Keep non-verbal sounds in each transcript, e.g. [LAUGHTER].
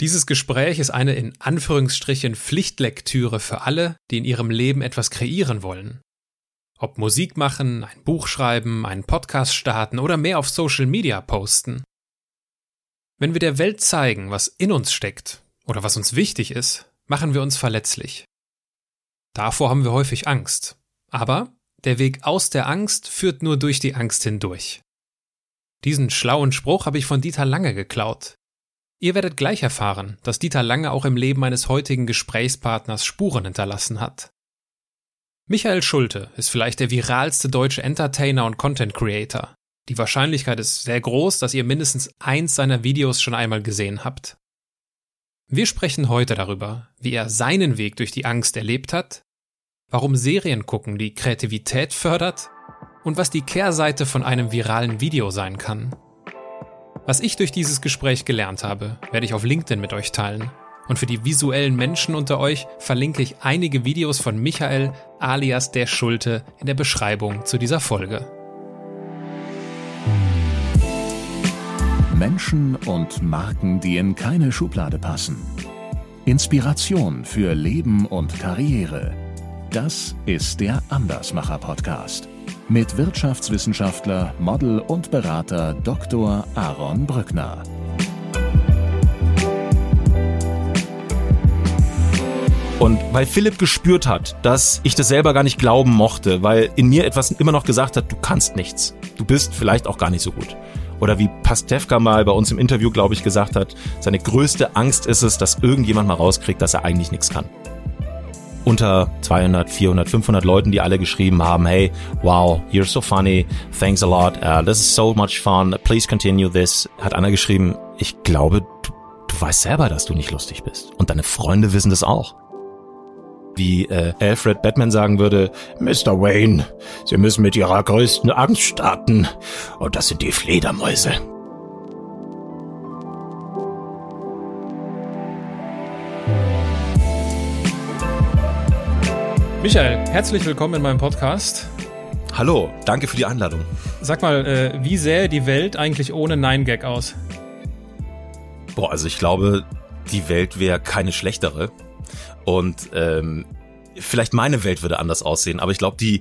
Dieses Gespräch ist eine in Anführungsstrichen Pflichtlektüre für alle, die in ihrem Leben etwas kreieren wollen. Ob Musik machen, ein Buch schreiben, einen Podcast starten oder mehr auf Social Media posten. Wenn wir der Welt zeigen, was in uns steckt oder was uns wichtig ist, machen wir uns verletzlich. Davor haben wir häufig Angst. Aber der Weg aus der Angst führt nur durch die Angst hindurch. Diesen schlauen Spruch habe ich von Dieter Lange geklaut. Ihr werdet gleich erfahren, dass Dieter Lange auch im Leben meines heutigen Gesprächspartners Spuren hinterlassen hat. Michael Schulte ist vielleicht der viralste deutsche Entertainer und Content Creator. Die Wahrscheinlichkeit ist sehr groß, dass ihr mindestens eins seiner Videos schon einmal gesehen habt. Wir sprechen heute darüber, wie er seinen Weg durch die Angst erlebt hat, warum Serien gucken die Kreativität fördert und was die Kehrseite von einem viralen Video sein kann. Was ich durch dieses Gespräch gelernt habe, werde ich auf LinkedIn mit euch teilen. Und für die visuellen Menschen unter euch verlinke ich einige Videos von Michael alias der Schulte in der Beschreibung zu dieser Folge. Menschen und Marken, die in keine Schublade passen. Inspiration für Leben und Karriere. Das ist der Andersmacher Podcast mit Wirtschaftswissenschaftler, Model und Berater Dr. Aaron Brückner. Und weil Philipp gespürt hat, dass ich das selber gar nicht glauben mochte, weil in mir etwas immer noch gesagt hat, du kannst nichts. Du bist vielleicht auch gar nicht so gut. Oder wie Pastewka mal bei uns im Interview, glaube ich, gesagt hat, seine größte Angst ist es, dass irgendjemand mal rauskriegt, dass er eigentlich nichts kann unter 200, 400, 500 Leuten, die alle geschrieben haben, hey, wow, you're so funny, thanks a lot, uh, this is so much fun, please continue this, hat einer geschrieben, ich glaube, du, du weißt selber, dass du nicht lustig bist. Und deine Freunde wissen das auch. Wie äh, Alfred Batman sagen würde, Mr. Wayne, Sie müssen mit Ihrer größten Angst starten. Und das sind die Fledermäuse. Michael, herzlich willkommen in meinem Podcast. Hallo, danke für die Einladung. Sag mal, äh, wie sähe die Welt eigentlich ohne Nine-Gag aus? Boah, also ich glaube, die Welt wäre keine schlechtere. Und ähm, vielleicht meine Welt würde anders aussehen, aber ich glaube, die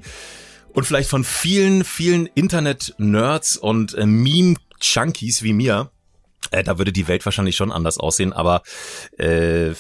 und vielleicht von vielen, vielen Internet-Nerds und äh, Meme-Junkies wie mir, äh, da würde die Welt wahrscheinlich schon anders aussehen, aber äh,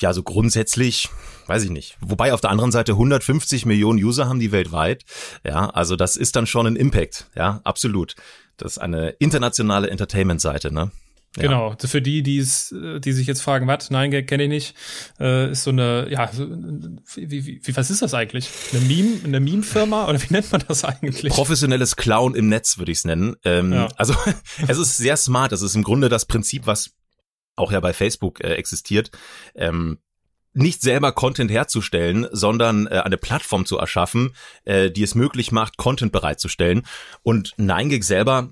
ja, so grundsätzlich weiß ich nicht. Wobei auf der anderen Seite 150 Millionen User haben die weltweit. Ja, also das ist dann schon ein Impact. Ja, absolut. Das ist eine internationale Entertainment-Seite, ne? Ja. Genau, für die, die es, die sich jetzt fragen, was, nein, kenne ich nicht, äh, ist so eine, ja, wie, wie, wie, was ist das eigentlich? Eine Meme, eine Meme-Firma oder wie [LAUGHS] nennt man das eigentlich? Professionelles Clown im Netz würde ich es nennen. Ähm, ja. Also [LAUGHS] es ist sehr smart. Das ist im Grunde das Prinzip, was auch ja bei Facebook äh, existiert. Ähm, nicht selber Content herzustellen, sondern äh, eine Plattform zu erschaffen, äh, die es möglich macht, Content bereitzustellen. Und 9gig selber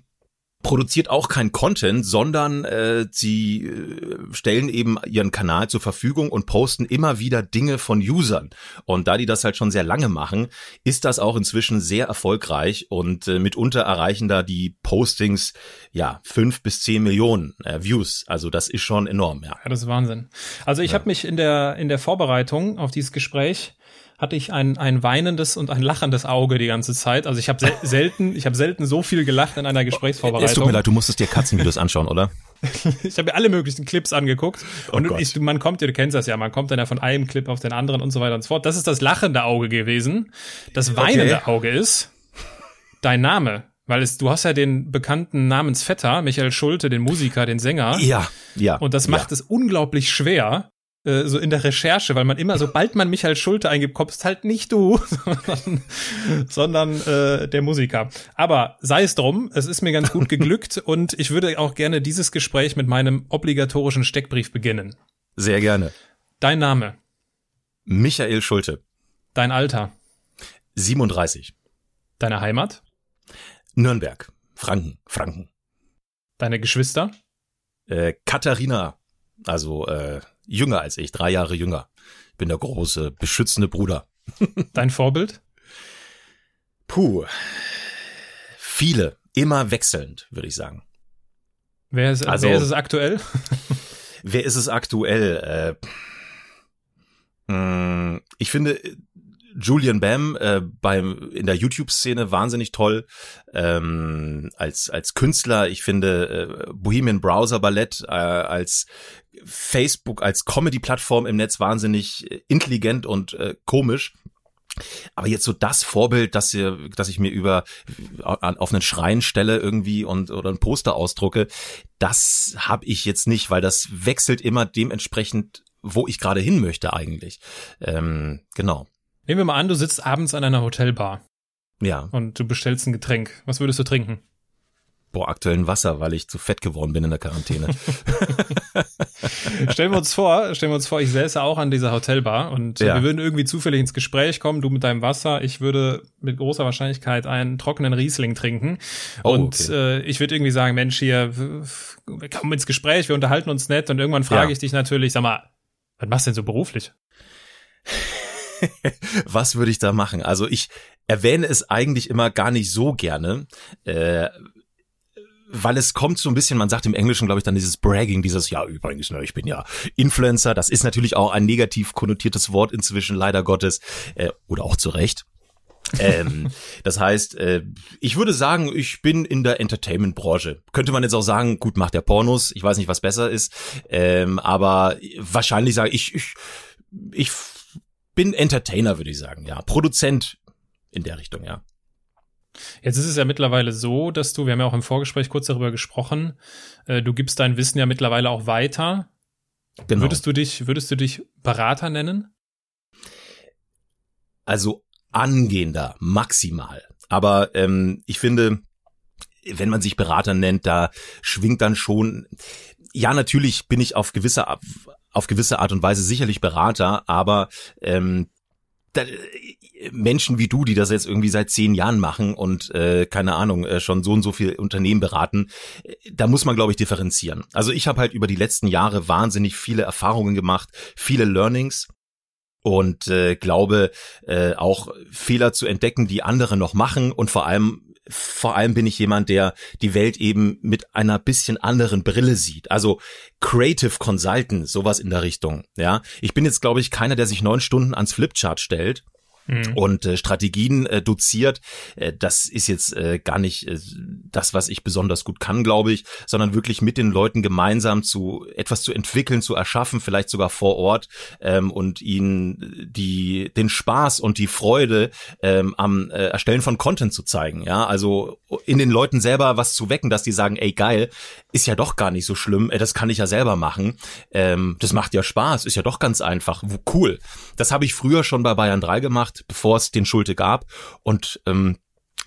produziert auch kein Content, sondern äh, sie äh, stellen eben ihren Kanal zur Verfügung und posten immer wieder Dinge von Usern. Und da die das halt schon sehr lange machen, ist das auch inzwischen sehr erfolgreich und äh, mitunter erreichen da die Postings ja fünf bis zehn Millionen äh, Views. Also das ist schon enorm. Ja, ja das ist Wahnsinn. Also ich ja. habe mich in der in der Vorbereitung auf dieses Gespräch hatte ich ein, ein weinendes und ein lachendes Auge die ganze Zeit. Also ich habe sel [LAUGHS] selten, ich habe selten so viel gelacht in einer Gesprächsvorbereitung. Es tut mir leid, du musstest dir Katzenvideos anschauen, oder? [LAUGHS] ich habe mir alle möglichen Clips angeguckt oh und ich, man kommt ja, du kennst das ja, man kommt dann ja von einem Clip auf den anderen und so weiter und so fort. Das ist das lachende Auge gewesen. Das weinende okay. Auge ist dein Name. Weil es, du hast ja den bekannten Namensvetter, Michael Schulte, den Musiker, den Sänger. Ja, ja. Und das macht ja. es unglaublich schwer, äh, so in der Recherche, weil man immer, sobald man Michael Schulte eingibt, kommst halt nicht du, [LAUGHS] sondern, sondern äh, der Musiker. Aber sei es drum, es ist mir ganz gut geglückt [LAUGHS] und ich würde auch gerne dieses Gespräch mit meinem obligatorischen Steckbrief beginnen. Sehr gerne. Dein Name? Michael Schulte. Dein Alter? 37. Deine Heimat? Nürnberg. Franken. Franken. Deine Geschwister? Äh, Katharina. Also äh, jünger als ich, drei Jahre jünger. Ich bin der große, beschützende Bruder. [LAUGHS] Dein Vorbild? Puh. Viele. Immer wechselnd, würde ich sagen. Wer ist, also, wer ist es aktuell? [LAUGHS] Wer ist es aktuell? Äh, mh, ich finde Julian Bam äh, beim in der YouTube-Szene wahnsinnig toll ähm, als als Künstler. Ich finde äh, Bohemian Browser Ballett äh, als Facebook als Comedy-Plattform im Netz wahnsinnig intelligent und äh, komisch. Aber jetzt so das Vorbild, dass, ihr, dass ich mir über auf einen Schrein stelle irgendwie und oder ein Poster ausdrucke, das habe ich jetzt nicht, weil das wechselt immer dementsprechend, wo ich gerade hin möchte eigentlich. Ähm, genau. Nehmen wir mal an, du sitzt abends an einer Hotelbar. Ja. Und du bestellst ein Getränk. Was würdest du trinken? Boah, aktuell ein Wasser, weil ich zu fett geworden bin in der Quarantäne. [LAUGHS] stellen wir uns vor, stellen wir uns vor, ich säße auch an dieser Hotelbar und ja. wir würden irgendwie zufällig ins Gespräch kommen, du mit deinem Wasser, ich würde mit großer Wahrscheinlichkeit einen trockenen Riesling trinken oh, und okay. äh, ich würde irgendwie sagen, Mensch, hier, wir kommen ins Gespräch, wir unterhalten uns nett und irgendwann frage ja. ich dich natürlich, sag mal, was machst du denn so beruflich? [LAUGHS] was würde ich da machen? Also ich erwähne es eigentlich immer gar nicht so gerne, äh, weil es kommt so ein bisschen, man sagt im Englischen, glaube ich, dann dieses Bragging, dieses, ja, übrigens, ne, ich bin ja Influencer. Das ist natürlich auch ein negativ konnotiertes Wort inzwischen, leider Gottes, äh, oder auch zu Recht. ähm, [LAUGHS] das heißt, äh, ich würde sagen, ich bin in der Entertainment-Branche. Könnte man jetzt auch sagen, gut, macht der Pornos. Ich weiß nicht, was besser ist. Ähm, aber wahrscheinlich sage ich, ich, ich bin Entertainer, würde ich sagen, ja. Produzent in der Richtung, ja. Jetzt ist es ja mittlerweile so, dass du, wir haben ja auch im Vorgespräch kurz darüber gesprochen, äh, du gibst dein Wissen ja mittlerweile auch weiter. Genau. Würdest du dich, würdest du dich Berater nennen? Also angehender, maximal. Aber ähm, ich finde, wenn man sich Berater nennt, da schwingt dann schon, ja, natürlich bin ich auf gewisse auf gewisse Art und Weise sicherlich Berater, aber ähm, da, Menschen wie du, die das jetzt irgendwie seit zehn Jahren machen und äh, keine Ahnung äh, schon so und so viel Unternehmen beraten, äh, da muss man glaube ich differenzieren. Also ich habe halt über die letzten Jahre wahnsinnig viele Erfahrungen gemacht, viele Learnings und äh, glaube äh, auch Fehler zu entdecken, die andere noch machen und vor allem vor allem bin ich jemand, der die Welt eben mit einer bisschen anderen Brille sieht. Also Creative Consultant, sowas in der Richtung. Ja, ich bin jetzt glaube ich keiner, der sich neun Stunden ans Flipchart stellt Mhm. und äh, Strategien äh, doziert. Äh, das ist jetzt äh, gar nicht äh, das, was ich besonders gut kann, glaube ich, sondern wirklich mit den Leuten gemeinsam zu etwas zu entwickeln, zu erschaffen, vielleicht sogar vor Ort ähm, und ihnen die den Spaß und die Freude ähm, am äh, Erstellen von Content zu zeigen. Ja, also in den Leuten selber was zu wecken, dass die sagen, ey geil, ist ja doch gar nicht so schlimm, äh, das kann ich ja selber machen. Ähm, das macht ja Spaß, ist ja doch ganz einfach, cool. Das habe ich früher schon bei Bayern 3 gemacht gemacht, bevor es den Schulte gab. Und ähm,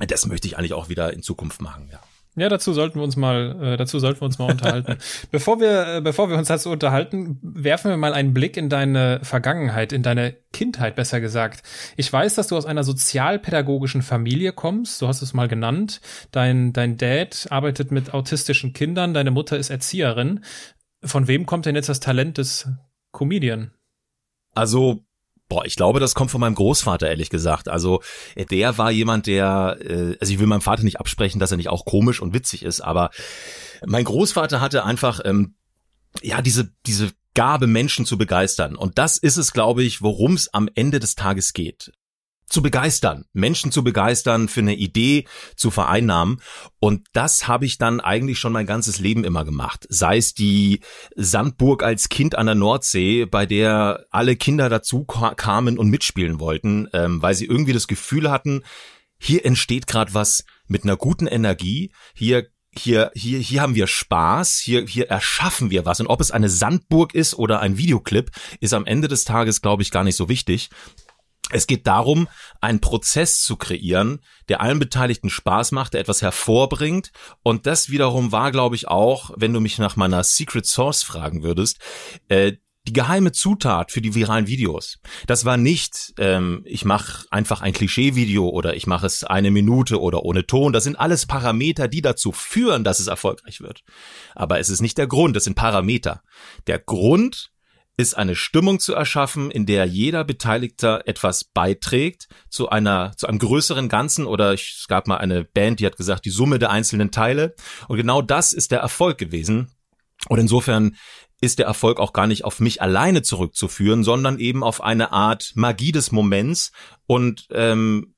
das möchte ich eigentlich auch wieder in Zukunft machen, ja. Ja, dazu sollten wir uns mal, äh, dazu sollten wir uns mal unterhalten. [LAUGHS] bevor wir, äh, bevor wir uns dazu unterhalten, werfen wir mal einen Blick in deine Vergangenheit, in deine Kindheit, besser gesagt. Ich weiß, dass du aus einer sozialpädagogischen Familie kommst. Du hast es mal genannt. Dein, dein Dad arbeitet mit autistischen Kindern. Deine Mutter ist Erzieherin. Von wem kommt denn jetzt das Talent des Comedian? Also Boah, ich glaube, das kommt von meinem Großvater, ehrlich gesagt. Also der war jemand, der, äh, also ich will meinem Vater nicht absprechen, dass er nicht auch komisch und witzig ist, aber mein Großvater hatte einfach, ähm, ja, diese, diese Gabe, Menschen zu begeistern. Und das ist es, glaube ich, worum es am Ende des Tages geht zu begeistern, Menschen zu begeistern, für eine Idee zu vereinnahmen. Und das habe ich dann eigentlich schon mein ganzes Leben immer gemacht. Sei es die Sandburg als Kind an der Nordsee, bei der alle Kinder dazu kamen und mitspielen wollten, ähm, weil sie irgendwie das Gefühl hatten, hier entsteht gerade was mit einer guten Energie, hier hier, hier, hier haben wir Spaß, hier, hier erschaffen wir was. Und ob es eine Sandburg ist oder ein Videoclip, ist am Ende des Tages, glaube ich, gar nicht so wichtig. Es geht darum, einen Prozess zu kreieren, der allen Beteiligten Spaß macht, der etwas hervorbringt. Und das wiederum war, glaube ich, auch, wenn du mich nach meiner Secret Source fragen würdest, äh, die geheime Zutat für die viralen Videos. Das war nicht, ähm, ich mache einfach ein Klischee-Video oder ich mache es eine Minute oder ohne Ton. Das sind alles Parameter, die dazu führen, dass es erfolgreich wird. Aber es ist nicht der Grund, das sind Parameter. Der Grund ist eine Stimmung zu erschaffen, in der jeder Beteiligter etwas beiträgt zu einer, zu einem größeren Ganzen oder ich, es gab mal eine Band, die hat gesagt, die Summe der einzelnen Teile. Und genau das ist der Erfolg gewesen. Und insofern ist der Erfolg auch gar nicht auf mich alleine zurückzuführen, sondern eben auf eine Art Magie des Moments und ähm,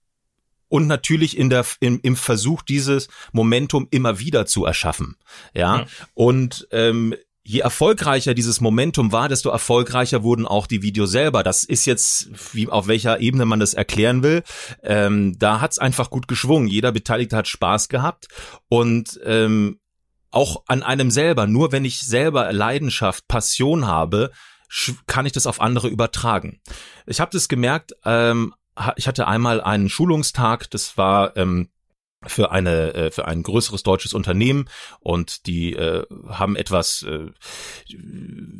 und natürlich in der im, im Versuch dieses Momentum immer wieder zu erschaffen ja, ja. und ähm, je erfolgreicher dieses Momentum war, desto erfolgreicher wurden auch die Videos selber. Das ist jetzt, wie auf welcher Ebene man das erklären will. Ähm, da hat's einfach gut geschwungen. Jeder Beteiligte hat Spaß gehabt und ähm, auch an einem selber. Nur wenn ich selber Leidenschaft, Passion habe, kann ich das auf andere übertragen. Ich habe das gemerkt. Ähm, ich hatte einmal einen Schulungstag. Das war ähm, für eine äh, für ein größeres deutsches Unternehmen. Und die äh, haben etwas äh,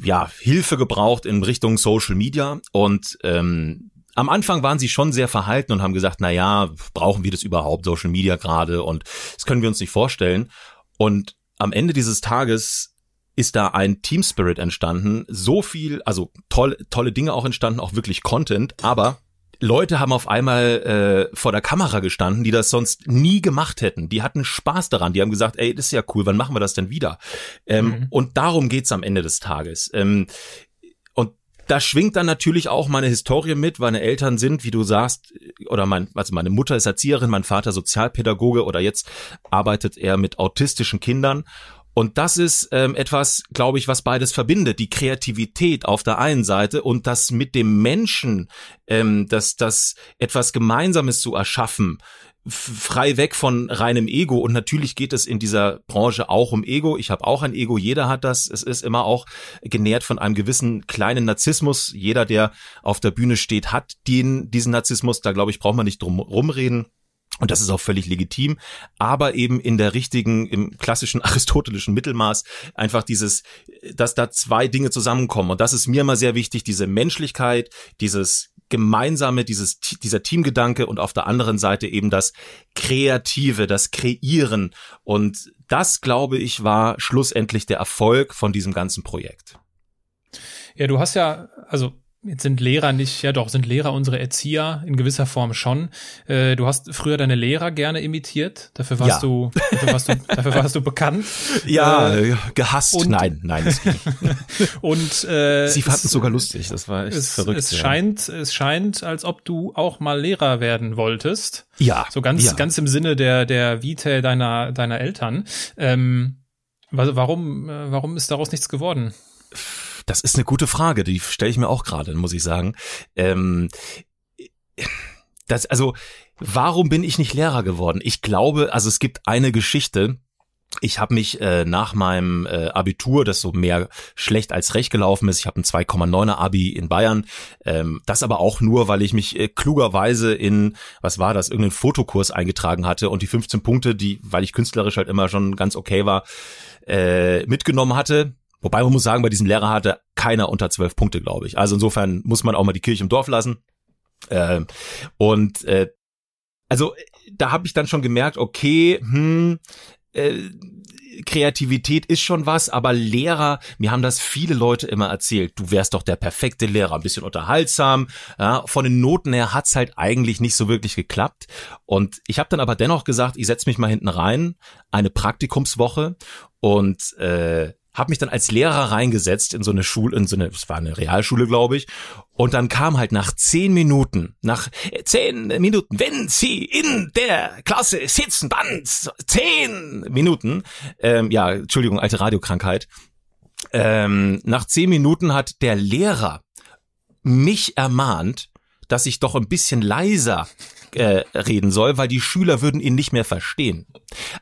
ja Hilfe gebraucht in Richtung Social Media. Und ähm, am Anfang waren sie schon sehr verhalten und haben gesagt, na ja, brauchen wir das überhaupt Social Media gerade? Und das können wir uns nicht vorstellen. Und am Ende dieses Tages ist da ein Team Spirit entstanden, so viel, also toll, tolle Dinge auch entstanden, auch wirklich Content, aber Leute haben auf einmal äh, vor der Kamera gestanden, die das sonst nie gemacht hätten. Die hatten Spaß daran. Die haben gesagt, ey, das ist ja cool, wann machen wir das denn wieder? Ähm, mhm. Und darum geht's am Ende des Tages. Ähm, und da schwingt dann natürlich auch meine Historie mit. Meine Eltern sind, wie du sagst, oder mein, also meine Mutter ist Erzieherin, mein Vater Sozialpädagoge oder jetzt arbeitet er mit autistischen Kindern. Und das ist ähm, etwas, glaube ich, was beides verbindet. Die Kreativität auf der einen Seite und das mit dem Menschen, ähm, das, das etwas Gemeinsames zu erschaffen, frei weg von reinem Ego. Und natürlich geht es in dieser Branche auch um Ego. Ich habe auch ein Ego, jeder hat das. Es ist immer auch genährt von einem gewissen kleinen Narzissmus. Jeder, der auf der Bühne steht, hat den, diesen Narzissmus. Da glaube ich, braucht man nicht drum rumreden. Und das ist auch völlig legitim, aber eben in der richtigen, im klassischen [LAUGHS] aristotelischen Mittelmaß einfach dieses, dass da zwei Dinge zusammenkommen. Und das ist mir immer sehr wichtig, diese Menschlichkeit, dieses gemeinsame, dieses, dieser Teamgedanke und auf der anderen Seite eben das Kreative, das Kreieren. Und das, glaube ich, war schlussendlich der Erfolg von diesem ganzen Projekt. Ja, du hast ja, also Jetzt sind Lehrer nicht, ja doch, sind Lehrer unsere Erzieher in gewisser Form schon. Äh, du hast früher deine Lehrer gerne imitiert. Dafür warst ja. du, dafür warst du, [LAUGHS] dafür warst du bekannt. Ja, äh, gehasst. Und, nein, nein. [LAUGHS] und äh, sie fanden es sogar lustig. Das war echt es, verrückt. Es ja. scheint, es scheint, als ob du auch mal Lehrer werden wolltest. Ja. So ganz, ja. ganz im Sinne der der Vitae deiner deiner Eltern. Ähm, warum, äh, warum ist daraus nichts geworden? Das ist eine gute Frage, die stelle ich mir auch gerade, muss ich sagen. Ähm, das, also, warum bin ich nicht Lehrer geworden? Ich glaube, also es gibt eine Geschichte, ich habe mich äh, nach meinem äh, Abitur, das so mehr schlecht als recht gelaufen ist, ich habe ein 2,9er Abi in Bayern, ähm, das aber auch nur, weil ich mich äh, klugerweise in, was war das, irgendeinen Fotokurs eingetragen hatte und die 15 Punkte, die, weil ich künstlerisch halt immer schon ganz okay war, äh, mitgenommen hatte. Wobei man muss sagen, bei diesem Lehrer hatte keiner unter zwölf Punkte, glaube ich. Also insofern muss man auch mal die Kirche im Dorf lassen. Äh, und äh, also da habe ich dann schon gemerkt, okay, hm, äh, Kreativität ist schon was, aber Lehrer, mir haben das viele Leute immer erzählt, du wärst doch der perfekte Lehrer, ein bisschen unterhaltsam. Ja, von den Noten her hat's halt eigentlich nicht so wirklich geklappt. Und ich habe dann aber dennoch gesagt, ich setz mich mal hinten rein, eine Praktikumswoche und äh, habe mich dann als Lehrer reingesetzt in so eine Schule, in so eine, es war eine Realschule, glaube ich. Und dann kam halt nach zehn Minuten, nach zehn Minuten, wenn Sie in der Klasse sitzen, dann zehn Minuten, ähm, ja, Entschuldigung, alte Radiokrankheit. Ähm, nach zehn Minuten hat der Lehrer mich ermahnt, dass ich doch ein bisschen leiser äh, reden soll, weil die Schüler würden ihn nicht mehr verstehen.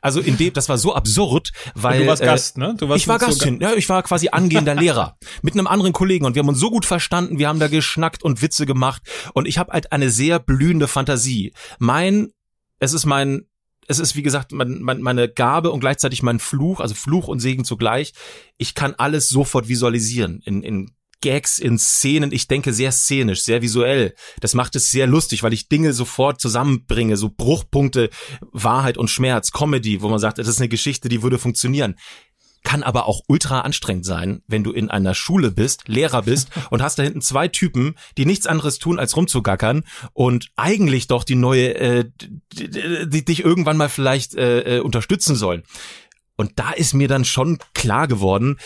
Also in dem, das war so absurd, weil du warst äh, Gast, ne? Du warst ich war Gastin, ja, ich war quasi angehender Lehrer [LAUGHS] mit einem anderen Kollegen und wir haben uns so gut verstanden, wir haben da geschnackt und Witze gemacht und ich habe halt eine sehr blühende Fantasie. Mein, es ist mein es ist wie gesagt mein, mein, meine Gabe und gleichzeitig mein Fluch, also Fluch und Segen zugleich. Ich kann alles sofort visualisieren in, in Gags in Szenen. Ich denke sehr szenisch, sehr visuell. Das macht es sehr lustig, weil ich Dinge sofort zusammenbringe, so Bruchpunkte, Wahrheit und Schmerz, Comedy, wo man sagt, das ist eine Geschichte, die würde funktionieren kann aber auch ultra anstrengend sein, wenn du in einer Schule bist, Lehrer bist [LAUGHS] und hast da hinten zwei Typen, die nichts anderes tun, als rumzugackern und eigentlich doch die neue, äh, die, die dich irgendwann mal vielleicht äh, äh, unterstützen sollen. Und da ist mir dann schon klar geworden,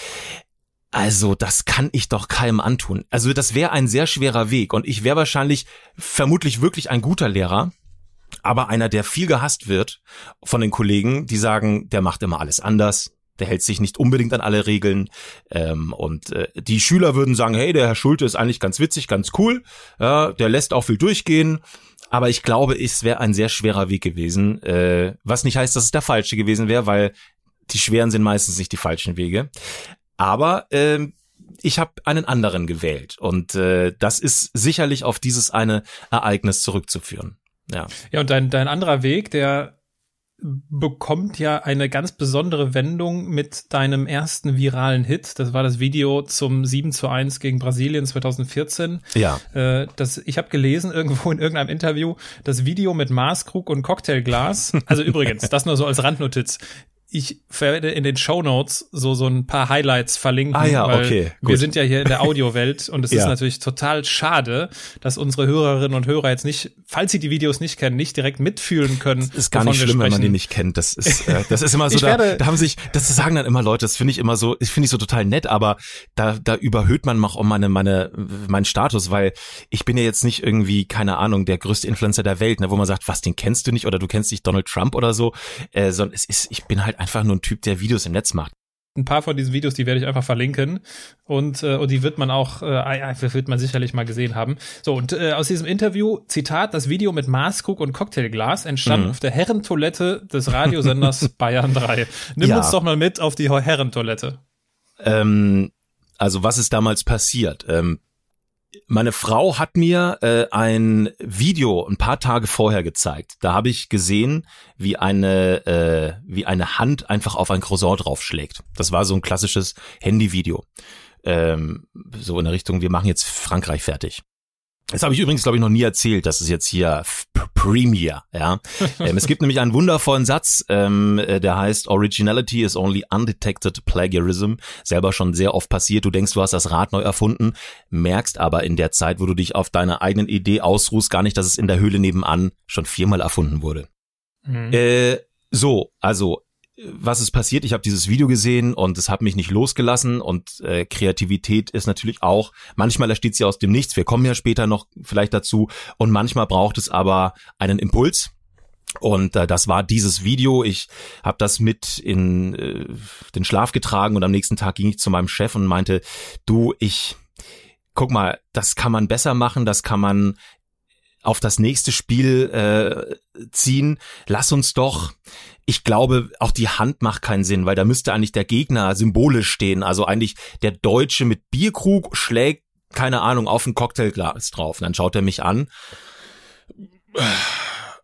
Also, das kann ich doch keinem antun. Also, das wäre ein sehr schwerer Weg und ich wäre wahrscheinlich vermutlich wirklich ein guter Lehrer, aber einer, der viel gehasst wird von den Kollegen, die sagen, der macht immer alles anders, der hält sich nicht unbedingt an alle Regeln. Ähm, und äh, die Schüler würden sagen, hey, der Herr Schulte ist eigentlich ganz witzig, ganz cool, ja, der lässt auch viel durchgehen. Aber ich glaube, es wäre ein sehr schwerer Weg gewesen, äh, was nicht heißt, dass es der falsche gewesen wäre, weil die schweren sind meistens nicht die falschen Wege. Aber äh, ich habe einen anderen gewählt und äh, das ist sicherlich auf dieses eine Ereignis zurückzuführen. Ja. Ja, und dein, dein anderer Weg, der bekommt ja eine ganz besondere Wendung mit deinem ersten viralen Hit. Das war das Video zum 7 zu 1 gegen Brasilien 2014. Ja. Äh, das, ich habe gelesen [LAUGHS] irgendwo in irgendeinem Interview, das Video mit Maßkrug und Cocktailglas. Also übrigens, das nur so als Randnotiz ich werde in den Show Notes so so ein paar Highlights verlinken. Ah ja, okay. Wir sind ja hier in der Audiowelt [LAUGHS] und es ja. ist natürlich total schade, dass unsere Hörerinnen und Hörer jetzt nicht, falls sie die Videos nicht kennen, nicht direkt mitfühlen können. Das ist gar nicht schlimm, wenn man die nicht kennt. Das ist, äh, [LAUGHS] das ist immer so, da, da haben sich, das sagen dann immer Leute, das finde ich immer so, ich finde ich so total nett, aber da, da überhöht man auch meine, meine, meinen Status, weil ich bin ja jetzt nicht irgendwie, keine Ahnung, der größte Influencer der Welt, ne, wo man sagt, was, den kennst du nicht oder du kennst nicht Donald Trump oder so, äh, sondern es ist, ich bin halt einfach nur ein Typ, der Videos im Netz macht. Ein paar von diesen Videos, die werde ich einfach verlinken und, äh, und die wird man auch, äh, wird man sicherlich mal gesehen haben. So, und äh, aus diesem Interview, Zitat, das Video mit Maßkrug und Cocktailglas entstand mhm. auf der Herrentoilette des Radiosenders [LAUGHS] Bayern 3. Nimm ja. uns doch mal mit auf die Herrentoilette. Ähm, also was ist damals passiert? Ähm, meine Frau hat mir äh, ein Video ein paar Tage vorher gezeigt. Da habe ich gesehen, wie eine äh, wie eine Hand einfach auf ein Croissant draufschlägt. Das war so ein klassisches Handyvideo. Ähm, so in der Richtung, wir machen jetzt Frankreich fertig. Das habe ich übrigens, glaube ich, noch nie erzählt. Das ist jetzt hier Premier, ja. [LAUGHS] ähm, es gibt nämlich einen wundervollen Satz, ähm, äh, der heißt Originality is only undetected plagiarism. Selber schon sehr oft passiert. Du denkst, du hast das Rad neu erfunden, merkst aber in der Zeit, wo du dich auf deine eigenen Idee ausruhst, gar nicht, dass es in der Höhle nebenan schon viermal erfunden wurde. Mhm. Äh, so, also was ist passiert? Ich habe dieses Video gesehen und es hat mich nicht losgelassen und äh, Kreativität ist natürlich auch, manchmal entsteht sie aus dem Nichts, wir kommen ja später noch vielleicht dazu und manchmal braucht es aber einen Impuls. Und äh, das war dieses Video. Ich habe das mit in äh, den Schlaf getragen und am nächsten Tag ging ich zu meinem Chef und meinte, du, ich, guck mal, das kann man besser machen, das kann man auf das nächste Spiel äh, ziehen. Lass uns doch, ich glaube, auch die Hand macht keinen Sinn, weil da müsste eigentlich der Gegner symbolisch stehen. Also eigentlich der Deutsche mit Bierkrug schlägt, keine Ahnung, auf ein Cocktailglas drauf. Und dann schaut er mich an.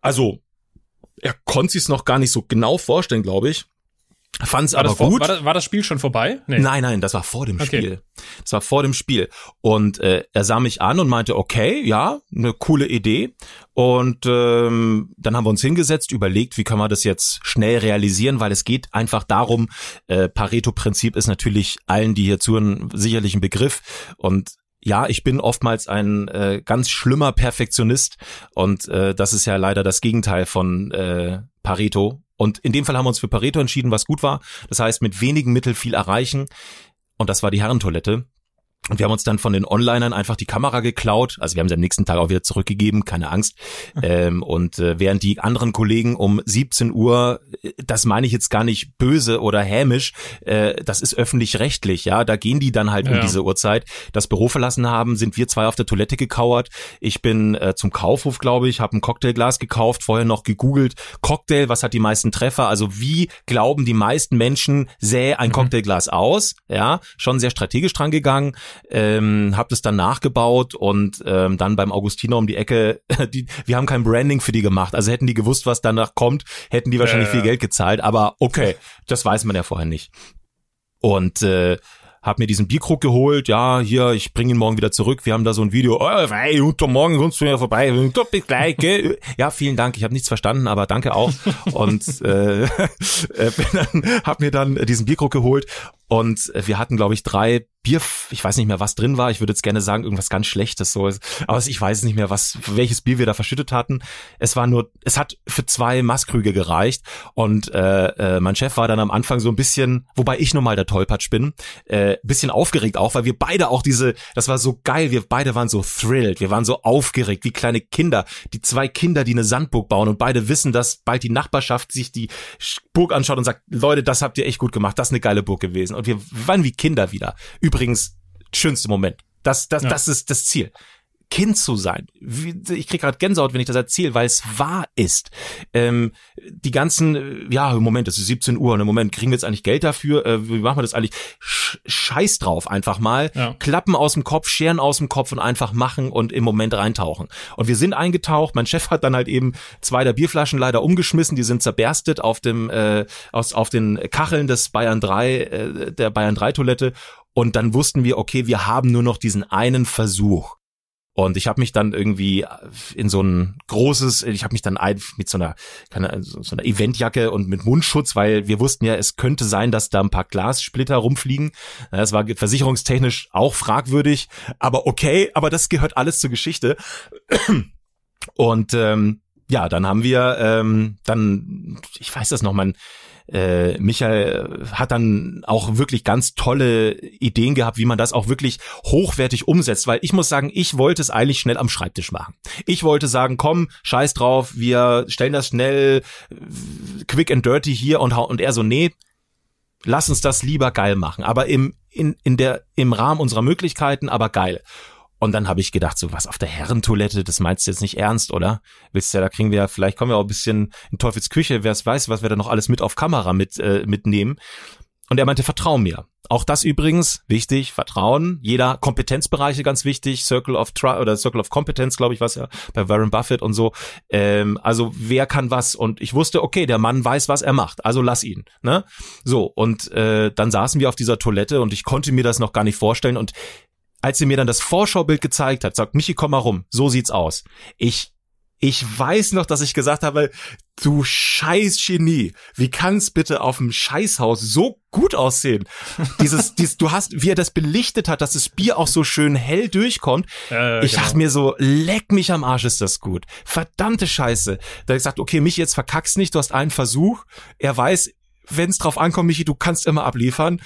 Also, er konnte sich es noch gar nicht so genau vorstellen, glaube ich. Fand's war aber vor, gut. War das, war das, Spiel schon vorbei? Nee. Nein, nein, das war vor dem okay. Spiel. Das war vor dem Spiel. Und äh, er sah mich an und meinte, okay, ja, eine coole Idee. Und ähm, dann haben wir uns hingesetzt, überlegt, wie können wir das jetzt schnell realisieren, weil es geht einfach darum, äh, Pareto-Prinzip ist natürlich allen, die hier zuhören, sicherlich ein Begriff. Und ja, ich bin oftmals ein äh, ganz schlimmer Perfektionist und äh, das ist ja leider das Gegenteil von äh, Pareto. Und in dem Fall haben wir uns für Pareto entschieden, was gut war. Das heißt, mit wenigen Mitteln viel erreichen. Und das war die Herrentoilette. Und wir haben uns dann von den Onlinern einfach die Kamera geklaut. Also wir haben sie am nächsten Tag auch wieder zurückgegeben, keine Angst. ähm, und äh, während die anderen Kollegen um 17 Uhr, äh, das meine ich jetzt gar nicht böse oder hämisch, äh, das ist öffentlich-rechtlich, ja, da gehen die dann halt ja. um diese Uhrzeit, das Büro verlassen haben, sind wir zwei auf der Toilette gekauert. Ich bin äh, zum Kaufhof, glaube ich, habe ein Cocktailglas gekauft, vorher noch gegoogelt, Cocktail, was hat die meisten Treffer? Also wie glauben die meisten Menschen, sähe ein mhm. Cocktailglas aus? Ja, schon sehr strategisch dran gegangen ähm, habe das dann nachgebaut und ähm, dann beim Augustiner um die Ecke, [LAUGHS] die, wir haben kein Branding für die gemacht. Also hätten die gewusst, was danach kommt, hätten die wahrscheinlich ja, ja. viel Geld gezahlt. Aber okay, das weiß man ja vorher nicht. Und äh, hab mir diesen Bierkrug geholt, ja, hier, ich bringe ihn morgen wieder zurück. Wir haben da so ein Video, oh, hey, morgen kommst du mir vorbei, [LAUGHS] bis gleich, gell? Ja, vielen Dank, ich habe nichts verstanden, aber danke auch. Und [LAUGHS] äh, äh, bin dann, hab mir dann diesen Bierkrug geholt und wir hatten, glaube ich, drei Bier, ich weiß nicht mehr, was drin war. Ich würde jetzt gerne sagen, irgendwas ganz Schlechtes, so. Aber ich weiß nicht mehr, was, welches Bier wir da verschüttet hatten. Es war nur, es hat für zwei Maßkrüge gereicht. Und äh, äh, mein Chef war dann am Anfang so ein bisschen, wobei ich nun mal der Tollpatsch bin, äh, bisschen aufgeregt auch, weil wir beide auch diese, das war so geil, wir beide waren so thrilled, wir waren so aufgeregt, wie kleine Kinder. Die zwei Kinder, die eine Sandburg bauen und beide wissen, dass bald die Nachbarschaft sich die Burg anschaut und sagt, Leute, das habt ihr echt gut gemacht, das ist eine geile Burg gewesen. Und wir waren wie Kinder wieder. Übrigens, schönste Moment. Das, das, ja. das ist das Ziel. Kind zu sein. Ich krieg gerade Gänsehaut, wenn ich das erzähle, weil es wahr ist. Ähm, die ganzen, ja, im Moment, es ist 17 Uhr, und im Moment kriegen wir jetzt eigentlich Geld dafür. Äh, wie machen wir das eigentlich? Scheiß drauf, einfach mal. Ja. Klappen aus dem Kopf, Scheren aus dem Kopf und einfach machen und im Moment reintauchen. Und wir sind eingetaucht. Mein Chef hat dann halt eben zwei der Bierflaschen leider umgeschmissen. Die sind zerberstet auf dem, äh, aus, auf den Kacheln des Bayern 3, äh, der Bayern 3 Toilette. Und dann wussten wir, okay, wir haben nur noch diesen einen Versuch. Und ich habe mich dann irgendwie in so ein großes, ich habe mich dann ein, mit so einer, keine, so einer Eventjacke und mit Mundschutz, weil wir wussten ja, es könnte sein, dass da ein paar Glassplitter rumfliegen. Das war versicherungstechnisch auch fragwürdig, aber okay, aber das gehört alles zur Geschichte. Und ähm, ja, dann haben wir ähm, dann, ich weiß das noch, man äh, Michael hat dann auch wirklich ganz tolle Ideen gehabt, wie man das auch wirklich hochwertig umsetzt, weil ich muss sagen, ich wollte es eigentlich schnell am Schreibtisch machen. Ich wollte sagen, komm, scheiß drauf, wir stellen das schnell quick and dirty hier und, und er so, nee, lass uns das lieber geil machen, aber im, in, in der, im Rahmen unserer Möglichkeiten, aber geil. Und dann habe ich gedacht, so was auf der Herrentoilette, das meinst du jetzt nicht ernst, oder? Willst du ja, da kriegen wir vielleicht kommen wir auch ein bisschen in Teufels Küche, wer es weiß, was wir da noch alles mit auf Kamera mit, äh, mitnehmen. Und er meinte, vertrau mir. Auch das übrigens, wichtig, Vertrauen. Jeder Kompetenzbereiche ganz wichtig, Circle of Tri oder Circle of Competence, glaube ich, was ja bei Warren Buffett und so. Ähm, also wer kann was? Und ich wusste, okay, der Mann weiß, was er macht, also lass ihn. Ne? So, und äh, dann saßen wir auf dieser Toilette und ich konnte mir das noch gar nicht vorstellen. Und als sie mir dann das Vorschaubild gezeigt hat, sagt, Michi, komm mal rum, so sieht's aus. Ich, ich weiß noch, dass ich gesagt habe, du scheiß Genie, wie kann's bitte auf dem Scheißhaus so gut aussehen? Dieses, [LAUGHS] dieses, du hast, wie er das belichtet hat, dass das Bier auch so schön hell durchkommt. Ja, ich genau. dachte mir so, leck mich am Arsch, ist das gut. Verdammte Scheiße. Da ich gesagt, okay, Michi, jetzt verkackst nicht, du hast einen Versuch. Er weiß, wenn es drauf ankommt, Michi, du kannst immer abliefern.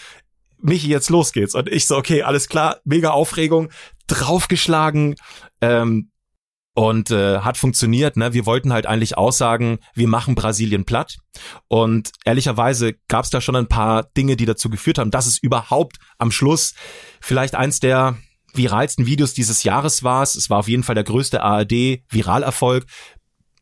Michi, jetzt los geht's. Und ich so, okay, alles klar, mega Aufregung, draufgeschlagen, ähm, und äh, hat funktioniert. Ne? Wir wollten halt eigentlich aussagen, wir machen Brasilien platt. Und ehrlicherweise gab es da schon ein paar Dinge, die dazu geführt haben, dass es überhaupt am Schluss vielleicht eins der viralsten Videos dieses Jahres war. Es war auf jeden Fall der größte ARD-Viralerfolg.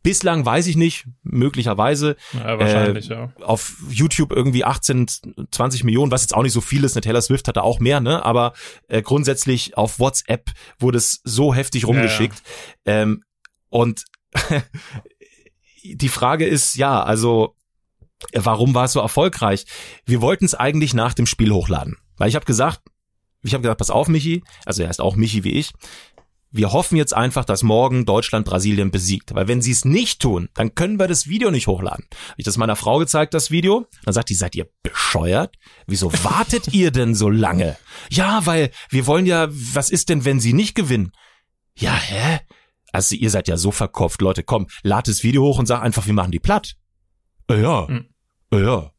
Bislang weiß ich nicht, möglicherweise. Ja, wahrscheinlich, äh, ja. Auf YouTube irgendwie 18, 20 Millionen, was jetzt auch nicht so viel ist. Eine Taylor Swift hatte auch mehr, ne? Aber äh, grundsätzlich auf WhatsApp wurde es so heftig rumgeschickt. Ja, ja. Ähm, und [LAUGHS] die Frage ist, ja, also warum war es so erfolgreich? Wir wollten es eigentlich nach dem Spiel hochladen. Weil ich habe gesagt, ich habe gesagt, pass auf, Michi, also er ist auch Michi wie ich, wir hoffen jetzt einfach, dass morgen Deutschland Brasilien besiegt. Weil wenn sie es nicht tun, dann können wir das Video nicht hochladen. Hab ich das meiner Frau gezeigt, das Video. Dann sagt die, seid ihr bescheuert? Wieso wartet ihr denn so lange? Ja, weil wir wollen ja, was ist denn, wenn sie nicht gewinnen? Ja, hä? Also ihr seid ja so verkopft, Leute, komm, lad das Video hoch und sag einfach, wir machen die platt. Äh, ja, hm. äh, ja,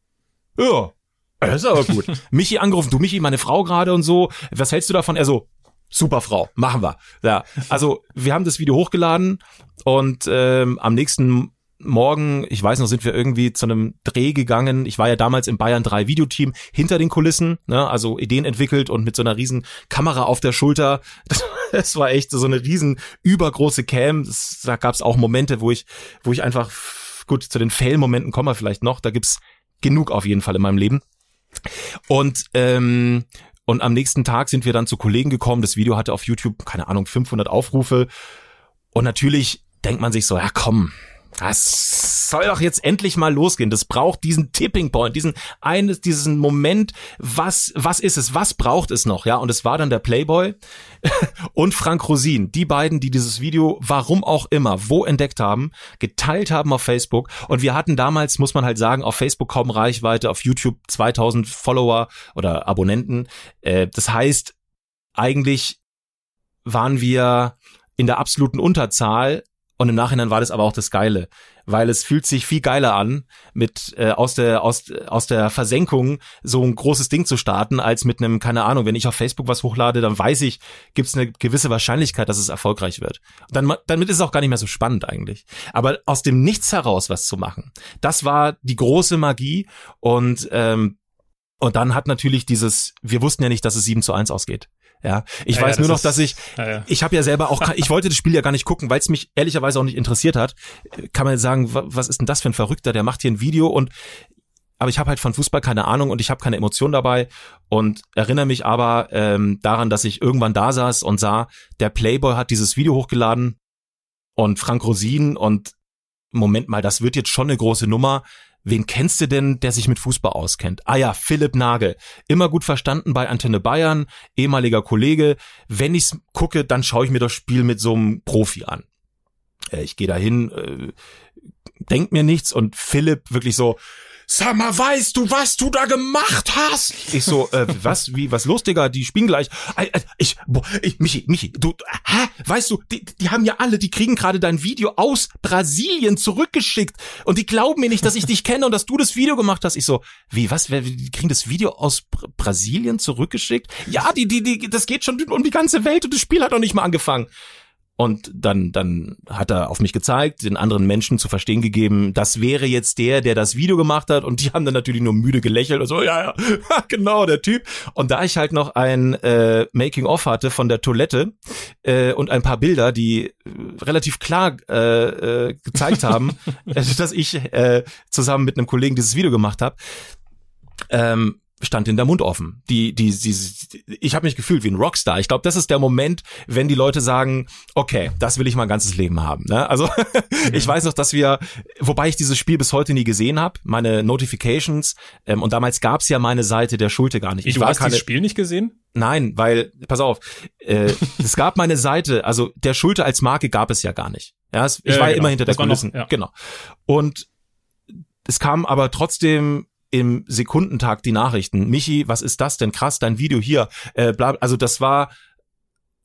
ja. Das ist aber gut. [LAUGHS] Michi angerufen, du Michi, meine Frau gerade und so. Was hältst du davon? Er so, super Frau, machen wir. Ja, also wir haben das Video hochgeladen und ähm, am nächsten Morgen, ich weiß noch, sind wir irgendwie zu einem Dreh gegangen. Ich war ja damals im Bayern 3 Videoteam hinter den Kulissen, ne, also Ideen entwickelt und mit so einer riesen Kamera auf der Schulter. [LAUGHS] Das, war echt so eine riesen übergroße Cam. Das, da gab es auch Momente, wo ich, wo ich einfach, gut, zu den Fail-Momenten kommen wir vielleicht noch. Da gibt's genug auf jeden Fall in meinem Leben. Und ähm, und am nächsten Tag sind wir dann zu Kollegen gekommen. Das Video hatte auf YouTube, keine Ahnung, 500 Aufrufe. Und natürlich denkt man sich so, ja komm, Das soll doch jetzt endlich mal losgehen. Das braucht diesen Tipping Point, diesen eines, diesen Moment. Was, was ist es? Was braucht es noch? Ja, und es war dann der Playboy [LAUGHS] und Frank Rosin. Die beiden, die dieses Video, warum auch immer, wo entdeckt haben, geteilt haben auf Facebook. Und wir hatten damals, muss man halt sagen, auf Facebook kaum Reichweite, auf YouTube 2000 Follower oder Abonnenten. Äh, das heißt, eigentlich waren wir in der absoluten Unterzahl und im Nachhinein war das aber auch das Geile, weil es fühlt sich viel geiler an, mit äh, aus der aus aus der Versenkung so ein großes Ding zu starten, als mit einem keine Ahnung. Wenn ich auf Facebook was hochlade, dann weiß ich, gibt es eine gewisse Wahrscheinlichkeit, dass es erfolgreich wird. Dann damit ist es auch gar nicht mehr so spannend eigentlich. Aber aus dem Nichts heraus was zu machen, das war die große Magie und ähm, und dann hat natürlich dieses, wir wussten ja nicht, dass es 7 zu 1 ausgeht. Ja, ich ja, weiß ja, nur noch, dass ich, ja, ich habe ja selber auch, ich wollte das Spiel ja gar nicht gucken, weil es mich ehrlicherweise auch nicht interessiert hat. Kann man jetzt sagen, was ist denn das für ein Verrückter, der macht hier ein Video und aber ich habe halt von Fußball keine Ahnung und ich habe keine Emotion dabei und erinnere mich aber ähm, daran, dass ich irgendwann da saß und sah, der Playboy hat dieses Video hochgeladen und Frank Rosin und Moment mal, das wird jetzt schon eine große Nummer. Wen kennst du denn, der sich mit Fußball auskennt? Ah ja, Philipp Nagel. Immer gut verstanden bei Antenne Bayern, ehemaliger Kollege. Wenn ich's gucke, dann schaue ich mir das Spiel mit so einem Profi an. Äh, ich gehe dahin, äh, denk mir nichts und Philipp wirklich so, Sag mal, weißt du, was du da gemacht hast? Ich so, äh, was, wie, was los, Digga? Die spielen gleich. Ich, boah, ich, Michi, Michi, du, hä? Weißt du, die, die haben ja alle, die kriegen gerade dein Video aus Brasilien zurückgeschickt und die glauben mir nicht, dass ich dich kenne und dass du das Video gemacht hast. Ich so, wie, was, wer, die kriegen das Video aus Br Brasilien zurückgeschickt? Ja, die, die, die, das geht schon um die ganze Welt und das Spiel hat noch nicht mal angefangen. Und dann, dann hat er auf mich gezeigt, den anderen Menschen zu verstehen gegeben, das wäre jetzt der, der das Video gemacht hat. Und die haben dann natürlich nur müde gelächelt und so, ja, ja, [LAUGHS] genau, der Typ. Und da ich halt noch ein äh, Making-of hatte von der Toilette äh, und ein paar Bilder, die äh, relativ klar äh, äh, gezeigt haben, [LAUGHS] dass ich äh, zusammen mit einem Kollegen dieses Video gemacht habe, ähm, stand in der Mund offen. Die, die, die, ich habe mich gefühlt wie ein Rockstar. Ich glaube, das ist der Moment, wenn die Leute sagen, okay, das will ich mein ganzes Leben haben. Ne? Also mhm. [LAUGHS] ich weiß noch, dass wir, wobei ich dieses Spiel bis heute nie gesehen habe, meine Notifications ähm, und damals gab's ja meine Seite der Schulte gar nicht. Ich du hast keine, dieses Spiel nicht gesehen? Nein, weil, pass auf, äh, [LAUGHS] es gab meine Seite, also der Schulte als Marke gab es ja gar nicht. Ja, es, ich ja, war ja genau. immer hinter der Kulissen. Noch, ja. Genau. Und es kam aber trotzdem im Sekundentag die Nachrichten. Michi, was ist das denn? Krass, dein Video hier. Äh, bla, also das war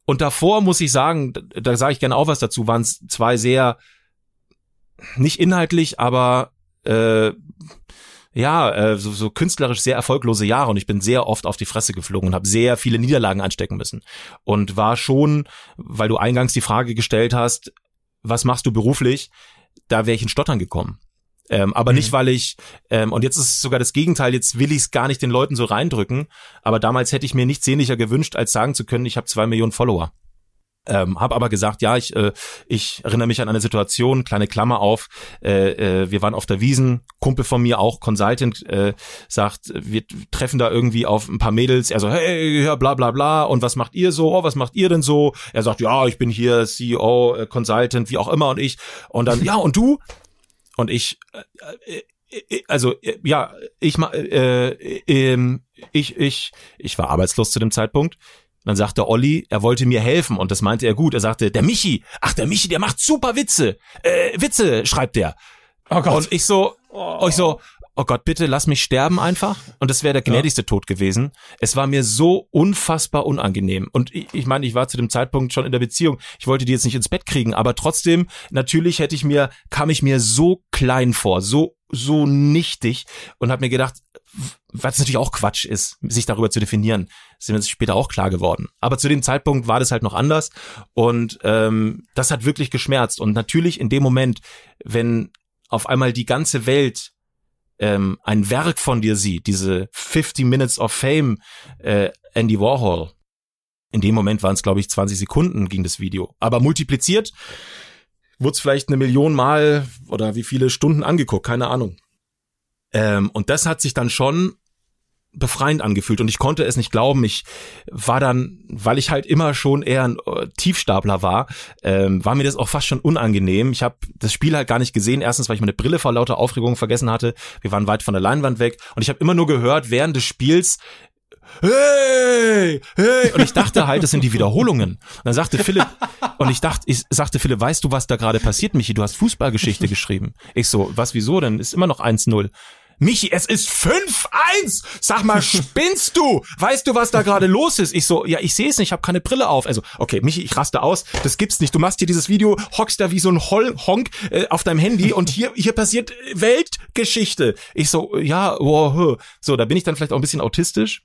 und davor muss ich sagen, da, da sage ich gerne auch was dazu, waren es zwei sehr nicht inhaltlich, aber äh, ja, äh, so, so künstlerisch sehr erfolglose Jahre und ich bin sehr oft auf die Fresse geflogen und habe sehr viele Niederlagen anstecken müssen und war schon, weil du eingangs die Frage gestellt hast, was machst du beruflich, da wäre ich in Stottern gekommen. Ähm, aber mhm. nicht, weil ich, ähm, und jetzt ist es sogar das Gegenteil, jetzt will ich es gar nicht den Leuten so reindrücken, aber damals hätte ich mir nichts sehnlicher gewünscht, als sagen zu können, ich habe zwei Millionen Follower. Ähm, habe aber gesagt, ja, ich, äh, ich erinnere mich an eine Situation, kleine Klammer auf, äh, äh, wir waren auf der Wiesen, Kumpel von mir, auch Consultant, äh, sagt, wir treffen da irgendwie auf ein paar Mädels, er so, hey, ja, bla bla bla, und was macht ihr so, oh, was macht ihr denn so? Er sagt, ja, ich bin hier CEO, äh, Consultant, wie auch immer, und ich, und dann, ja, und du? Und ich, äh, äh, also äh, ja, ich äh, äh, ich ich ich war arbeitslos zu dem Zeitpunkt. Dann sagte Olli, er wollte mir helfen und das meinte er gut. Er sagte, der Michi, ach der Michi, der macht super Witze, äh, Witze schreibt der. Oh Gott. Und ich so, oh. ich so, oh Gott, bitte lass mich sterben einfach. Und das wäre der gnädigste ja. Tod gewesen. Es war mir so unfassbar unangenehm. Und ich, ich meine, ich war zu dem Zeitpunkt schon in der Beziehung. Ich wollte die jetzt nicht ins Bett kriegen, aber trotzdem, natürlich hätte ich mir, kam ich mir so klein vor, so, so nichtig und habe mir gedacht, was natürlich auch Quatsch ist, sich darüber zu definieren, sind wir uns später auch klar geworden. Aber zu dem Zeitpunkt war das halt noch anders und ähm, das hat wirklich geschmerzt. Und natürlich in dem Moment, wenn auf einmal die ganze Welt ähm, ein Werk von dir sieht, diese 50 Minutes of Fame, äh, Andy Warhol. In dem Moment waren es, glaube ich, 20 Sekunden ging das Video. Aber multipliziert wurde es vielleicht eine Million Mal oder wie viele Stunden angeguckt, keine Ahnung. Ähm, und das hat sich dann schon befreiend angefühlt und ich konnte es nicht glauben. Ich war dann, weil ich halt immer schon eher ein äh, Tiefstapler war, ähm, war mir das auch fast schon unangenehm. Ich habe das Spiel halt gar nicht gesehen. Erstens, weil ich meine Brille vor lauter Aufregung vergessen hatte. Wir waren weit von der Leinwand weg und ich habe immer nur gehört während des Spiels hey, hey. Und ich dachte halt, das sind die Wiederholungen. Und dann sagte Philipp, und ich dachte, ich sagte Philipp, weißt du, was da gerade passiert, Michi? Du hast Fußballgeschichte geschrieben. Ich so, was, wieso denn? Ist immer noch 1-0. Michi, es ist 5-1. Sag mal, [LAUGHS] spinnst du? Weißt du, was da gerade los ist? Ich so, ja, ich sehe es nicht, ich habe keine Brille auf. Also, okay, Michi, ich raste aus. Das gibt's nicht. Du machst hier dieses Video, hockst da wie so ein Hol Honk äh, auf deinem Handy und hier hier passiert Weltgeschichte. Ich so, ja, wow. So, da bin ich dann vielleicht auch ein bisschen autistisch.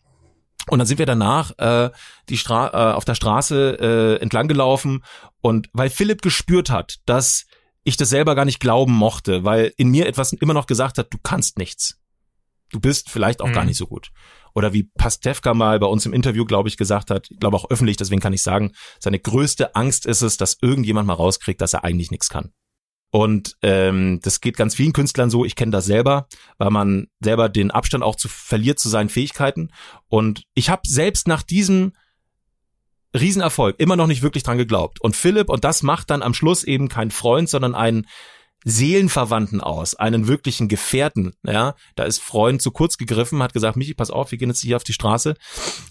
Und dann sind wir danach äh, die Stra äh, auf der Straße äh, entlang gelaufen und weil Philipp gespürt hat, dass ich das selber gar nicht glauben mochte, weil in mir etwas immer noch gesagt hat, du kannst nichts. Du bist vielleicht auch mhm. gar nicht so gut. Oder wie Pastewka mal bei uns im Interview, glaube ich, gesagt hat, ich glaube auch öffentlich, deswegen kann ich sagen, seine größte Angst ist es, dass irgendjemand mal rauskriegt, dass er eigentlich nichts kann. Und ähm, das geht ganz vielen Künstlern so. Ich kenne das selber, weil man selber den Abstand auch zu verliert zu seinen Fähigkeiten. Und ich habe selbst nach diesem Riesenerfolg immer noch nicht wirklich dran geglaubt. Und Philipp, und das macht dann am Schluss eben kein Freund, sondern ein Seelenverwandten aus, einen wirklichen Gefährten, ja, da ist Freund zu kurz gegriffen, hat gesagt, Michi, pass auf, wir gehen jetzt hier auf die Straße,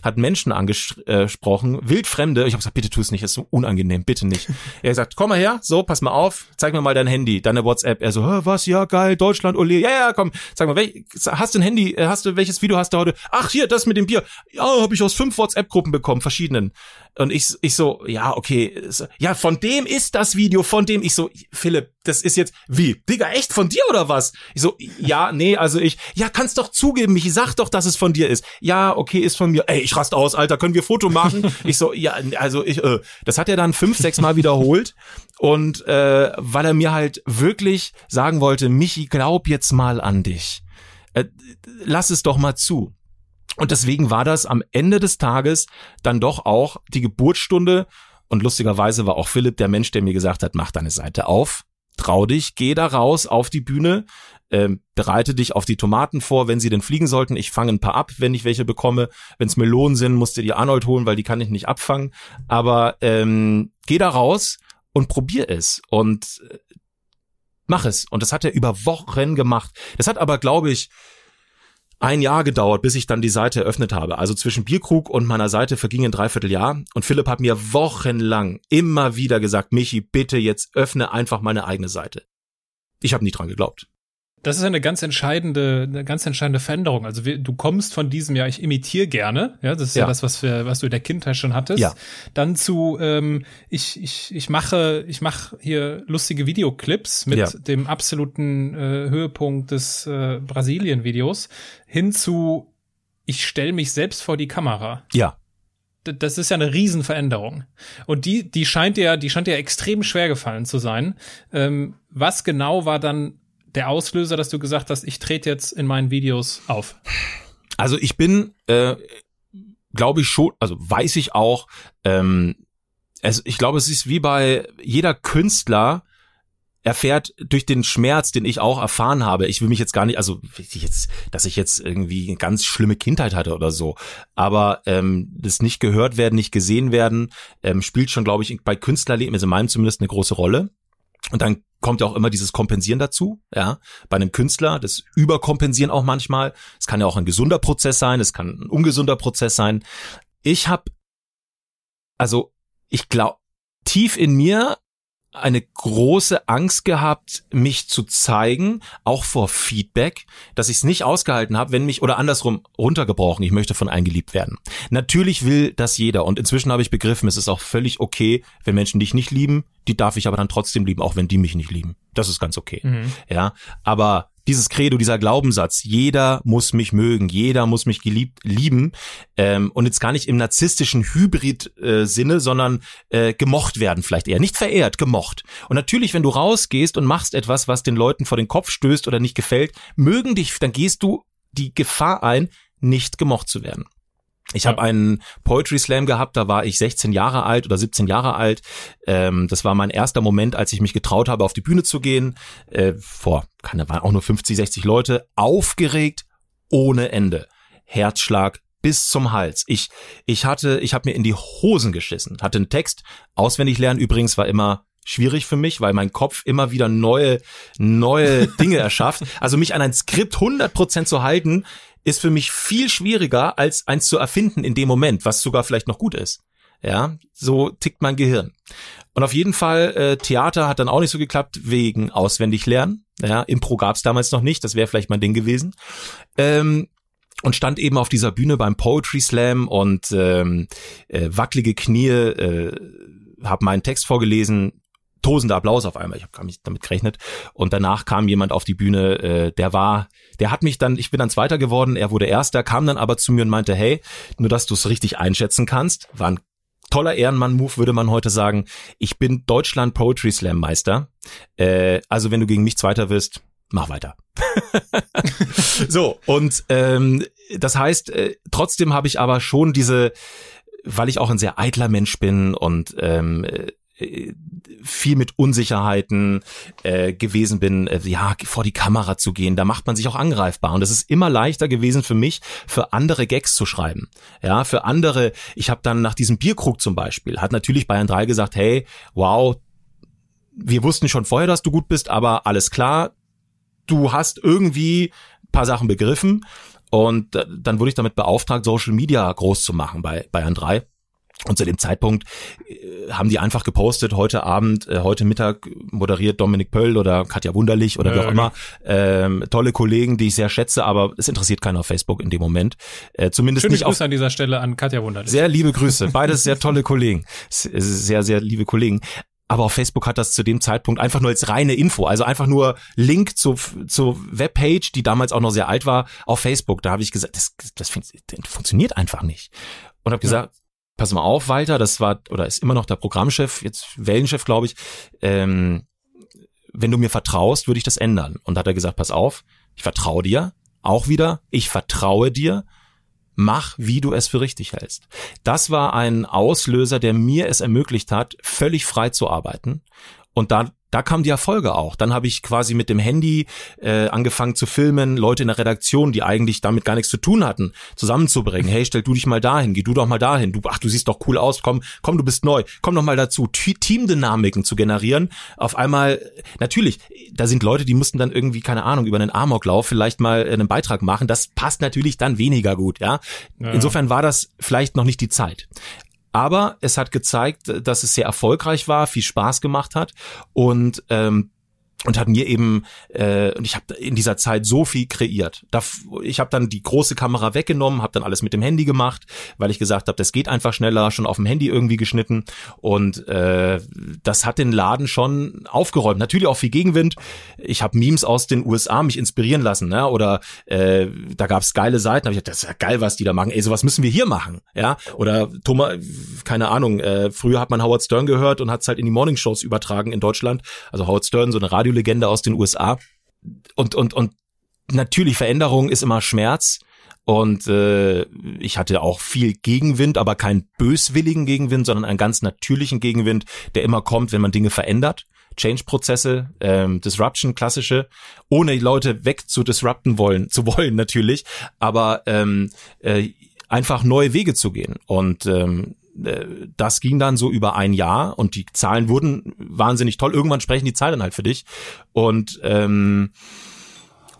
hat Menschen angesprochen, wildfremde, ich habe gesagt, bitte tu es nicht, ist so unangenehm, bitte nicht. Er sagt, komm mal her, so, pass mal auf, zeig mir mal dein Handy, deine WhatsApp. Er so, was, ja, geil, Deutschland, ole, ja, ja, komm, sag mal, welch, hast du ein Handy, äh, hast du, welches Video hast du heute? Ach, hier, das mit dem Bier. Ja, habe ich aus fünf WhatsApp-Gruppen bekommen, verschiedenen. Und ich, ich so, ja, okay, ja, von dem ist das Video, von dem ich so, Philipp, das ist jetzt, wie? Digga, echt von dir oder was? Ich so, ja, nee, also ich, ja, kannst doch zugeben, ich sag doch, dass es von dir ist. Ja, okay, ist von mir. Ey, ich rast aus, Alter, können wir Foto machen? [LAUGHS] ich so, ja, also ich, äh, das hat er dann fünf, sechs Mal wiederholt. Und äh, weil er mir halt wirklich sagen wollte, Michi, glaub jetzt mal an dich. Äh, lass es doch mal zu. Und deswegen war das am Ende des Tages dann doch auch die Geburtsstunde. Und lustigerweise war auch Philipp der Mensch, der mir gesagt hat, mach deine Seite auf, trau dich, geh da raus auf die Bühne, ähm, bereite dich auf die Tomaten vor, wenn sie denn fliegen sollten. Ich fange ein paar ab, wenn ich welche bekomme. Wenn es Melonen sind, musst du die Arnold holen, weil die kann ich nicht abfangen. Aber ähm, geh da raus und probier es und äh, mach es. Und das hat er über Wochen gemacht. Das hat aber, glaube ich, ein Jahr gedauert, bis ich dann die Seite eröffnet habe. Also zwischen Bierkrug und meiner Seite verging ein Dreivierteljahr. Und Philipp hat mir wochenlang immer wieder gesagt, Michi, bitte jetzt öffne einfach meine eigene Seite. Ich habe nie dran geglaubt. Das ist eine ganz entscheidende, eine ganz entscheidende Veränderung. Also du kommst von diesem, ja, ich imitiere gerne, ja, das ist ja, ja das, was wir, was du in der Kindheit schon hattest. Ja. Dann zu, ähm, ich, ich, ich mache, ich mache hier lustige Videoclips mit ja. dem absoluten äh, Höhepunkt des äh, Brasilien-Videos hin zu, ich stelle mich selbst vor die Kamera. Ja das ist ja eine Riesenveränderung. Und die, die scheint ja, die scheint ja extrem schwer gefallen zu sein. Ähm, was genau war dann der Auslöser, dass du gesagt hast, ich trete jetzt in meinen Videos auf? Also ich bin, äh, glaube ich schon, also weiß ich auch, ähm, also ich glaube, es ist wie bei jeder Künstler, erfährt durch den Schmerz, den ich auch erfahren habe. Ich will mich jetzt gar nicht, also jetzt, dass ich jetzt irgendwie eine ganz schlimme Kindheit hatte oder so, aber ähm, das nicht gehört werden, nicht gesehen werden, ähm, spielt schon, glaube ich, bei Künstlerleben, also in meinem zumindest, eine große Rolle. Und dann kommt ja auch immer dieses Kompensieren dazu, ja. Bei einem Künstler, das Überkompensieren auch manchmal. Es kann ja auch ein gesunder Prozess sein, es kann ein ungesunder Prozess sein. Ich habe, also ich glaube, tief in mir eine große Angst gehabt, mich zu zeigen, auch vor Feedback, dass ich es nicht ausgehalten habe, wenn mich oder andersrum runtergebrochen, ich möchte von eingeliebt werden. Natürlich will das jeder und inzwischen habe ich begriffen, es ist auch völlig okay, wenn Menschen dich nicht lieben, die darf ich aber dann trotzdem lieben, auch wenn die mich nicht lieben. Das ist ganz okay. Mhm. Ja, aber dieses Credo, dieser Glaubenssatz, jeder muss mich mögen, jeder muss mich geliebt lieben ähm, und jetzt gar nicht im narzisstischen Hybrid-Sinne, äh, sondern äh, gemocht werden vielleicht eher, nicht verehrt, gemocht. Und natürlich, wenn du rausgehst und machst etwas, was den Leuten vor den Kopf stößt oder nicht gefällt, mögen dich, dann gehst du die Gefahr ein, nicht gemocht zu werden. Ich habe einen Poetry Slam gehabt, da war ich 16 Jahre alt oder 17 Jahre alt. Ähm, das war mein erster Moment, als ich mich getraut habe, auf die Bühne zu gehen. Äh, vor, keine, waren auch nur 50, 60 Leute, aufgeregt ohne Ende. Herzschlag bis zum Hals. Ich, ich hatte, ich habe mir in die Hosen geschissen, hatte einen Text, auswendig lernen übrigens war immer schwierig für mich, weil mein Kopf immer wieder neue, neue [LAUGHS] Dinge erschafft. Also mich an ein Skript 100% zu halten, ist für mich viel schwieriger, als eins zu erfinden in dem Moment, was sogar vielleicht noch gut ist. Ja, so tickt mein Gehirn. Und auf jeden Fall, äh, Theater hat dann auch nicht so geklappt wegen auswendig lernen. Ja, Impro gab's damals noch nicht, das wäre vielleicht mein Ding gewesen. Ähm, und stand eben auf dieser Bühne beim Poetry Slam und ähm, äh, wackelige Knie, äh, habe meinen Text vorgelesen, tosender Applaus auf einmal. Ich habe gar nicht damit gerechnet. Und danach kam jemand auf die Bühne, äh, der war, der hat mich dann, ich bin dann Zweiter geworden, er wurde Erster, kam dann aber zu mir und meinte, hey, nur dass du es richtig einschätzen kannst, war ein toller Ehrenmann-Move, würde man heute sagen. Ich bin Deutschland Poetry Slam Meister. Äh, also wenn du gegen mich Zweiter wirst, mach weiter. [LAUGHS] so, und ähm, das heißt, äh, trotzdem habe ich aber schon diese, weil ich auch ein sehr eitler Mensch bin und ähm, viel mit Unsicherheiten äh, gewesen bin, äh, ja, vor die Kamera zu gehen, da macht man sich auch angreifbar. Und es ist immer leichter gewesen für mich, für andere Gags zu schreiben. Ja, für andere, ich habe dann nach diesem Bierkrug zum Beispiel, hat natürlich Bayern 3 gesagt, hey, wow, wir wussten schon vorher, dass du gut bist, aber alles klar, du hast irgendwie paar Sachen begriffen. Und äh, dann wurde ich damit beauftragt, Social Media groß zu machen bei Bayern 3. Und zu dem Zeitpunkt äh, haben die einfach gepostet, heute Abend, äh, heute Mittag moderiert Dominik Pöll oder Katja Wunderlich oder ja, wie auch immer. Ähm, tolle Kollegen, die ich sehr schätze, aber es interessiert keiner auf Facebook in dem Moment. Äh, zumindest Schöne nicht Grüße auf, an dieser Stelle an Katja Wunderlich. Sehr liebe Grüße. [LAUGHS] Beides sehr tolle Kollegen. Sehr, sehr liebe Kollegen. Aber auf Facebook hat das zu dem Zeitpunkt einfach nur als reine Info, also einfach nur Link zu, zur Webpage, die damals auch noch sehr alt war, auf Facebook. Da habe ich gesagt, das, das, funktioniert einfach nicht. Und habe gesagt, pass mal auf, Walter, das war oder ist immer noch der Programmchef, jetzt Wellenchef, glaube ich. Ähm, wenn du mir vertraust, würde ich das ändern. Und hat er gesagt, pass auf, ich vertraue dir. Auch wieder, ich vertraue dir. Mach, wie du es für richtig hältst. Das war ein Auslöser, der mir es ermöglicht hat, völlig frei zu arbeiten. Und da da kam die Erfolge auch. Dann habe ich quasi mit dem Handy äh, angefangen zu filmen, Leute in der Redaktion, die eigentlich damit gar nichts zu tun hatten, zusammenzubringen. Hey, stell du dich mal dahin, geh du doch mal dahin. Du, ach, du siehst doch cool aus. Komm, komm, du bist neu. Komm doch mal dazu, Teamdynamiken zu generieren. Auf einmal, natürlich, da sind Leute, die mussten dann irgendwie keine Ahnung über einen Amoklauf vielleicht mal einen Beitrag machen. Das passt natürlich dann weniger gut, ja. ja. Insofern war das vielleicht noch nicht die Zeit. Aber es hat gezeigt, dass es sehr erfolgreich war, viel Spaß gemacht hat. Und ähm, und hat mir eben äh, und ich habe in dieser Zeit so viel kreiert. Da, ich habe dann die große Kamera weggenommen, habe dann alles mit dem Handy gemacht, weil ich gesagt habe, das geht einfach schneller, schon auf dem Handy irgendwie geschnitten und äh, das hat den Laden schon aufgeräumt. Natürlich auch viel Gegenwind. Ich habe Memes aus den USA mich inspirieren lassen, ne? oder äh, da gab's geile Seiten, hab ich gedacht, das ist ja geil, was die da machen. Ey, sowas müssen wir hier machen, ja? Oder Thomas, keine Ahnung. Äh, früher hat man Howard Stern gehört und hat's halt in die Morningshows übertragen in Deutschland. Also Howard Stern, so eine Radio Radiolegende aus den USA. Und, und, und natürlich, Veränderung ist immer Schmerz. Und äh, ich hatte auch viel Gegenwind, aber keinen böswilligen Gegenwind, sondern einen ganz natürlichen Gegenwind, der immer kommt, wenn man Dinge verändert. Change-Prozesse, ähm, Disruption, klassische, ohne Leute weg zu disrupten wollen, zu wollen natürlich, aber ähm, äh, einfach neue Wege zu gehen. Und ähm, äh, das ging dann so über ein Jahr und die Zahlen wurden wahnsinnig toll. Irgendwann sprechen die Zahlen halt für dich. Und ähm,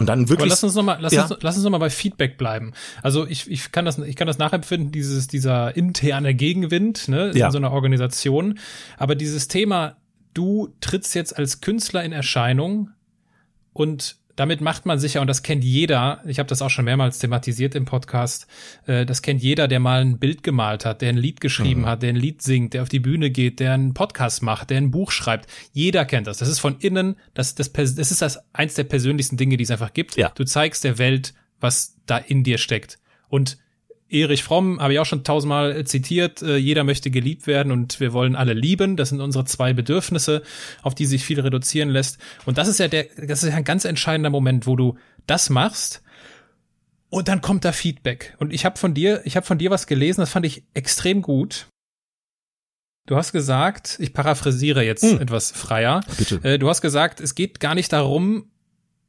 und dann wirklich. Aber lass uns nochmal, lass, ja. uns, lass uns noch mal bei Feedback bleiben. Also ich, ich kann das, ich kann das nachempfinden, dieses, dieser interne Gegenwind, ne, ja. in so einer Organisation. Aber dieses Thema, du trittst jetzt als Künstler in Erscheinung und damit macht man sicher, und das kennt jeder, ich habe das auch schon mehrmals thematisiert im Podcast, äh, das kennt jeder, der mal ein Bild gemalt hat, der ein Lied geschrieben mhm. hat, der ein Lied singt, der auf die Bühne geht, der einen Podcast macht, der ein Buch schreibt. Jeder kennt das. Das ist von innen, das, das, das ist das eins der persönlichsten Dinge, die es einfach gibt. Ja. Du zeigst der Welt, was da in dir steckt. Und Erich Fromm habe ich auch schon tausendmal äh, zitiert. Äh, jeder möchte geliebt werden und wir wollen alle lieben. Das sind unsere zwei Bedürfnisse, auf die sich viel reduzieren lässt. Und das ist ja der, das ist ja ein ganz entscheidender Moment, wo du das machst und dann kommt da Feedback. Und ich habe von dir, ich habe von dir was gelesen, das fand ich extrem gut. Du hast gesagt, ich paraphrasiere jetzt hm. etwas freier. Bitte. Äh, du hast gesagt, es geht gar nicht darum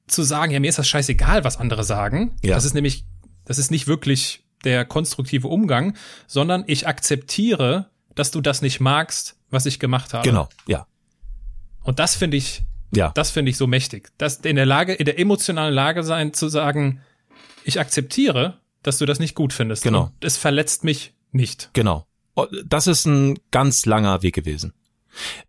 zu sagen, ja, mir ist das scheißegal, was andere sagen. Ja. Das ist nämlich das ist nicht wirklich der konstruktive Umgang, sondern ich akzeptiere, dass du das nicht magst, was ich gemacht habe. Genau, ja. Und das finde ich, ja. das finde ich so mächtig. Das in der Lage, in der emotionalen Lage sein, zu sagen, ich akzeptiere, dass du das nicht gut findest. Genau. Und es verletzt mich nicht. Genau. Oh, das ist ein ganz langer Weg gewesen.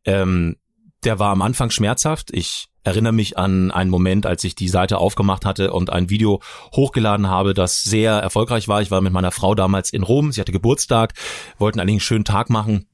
Ähm, der war am Anfang schmerzhaft. Ich erinnere mich an einen Moment, als ich die Seite aufgemacht hatte und ein Video hochgeladen habe, das sehr erfolgreich war. Ich war mit meiner Frau damals in Rom. Sie hatte Geburtstag, wollten eigentlich einen schönen Tag machen.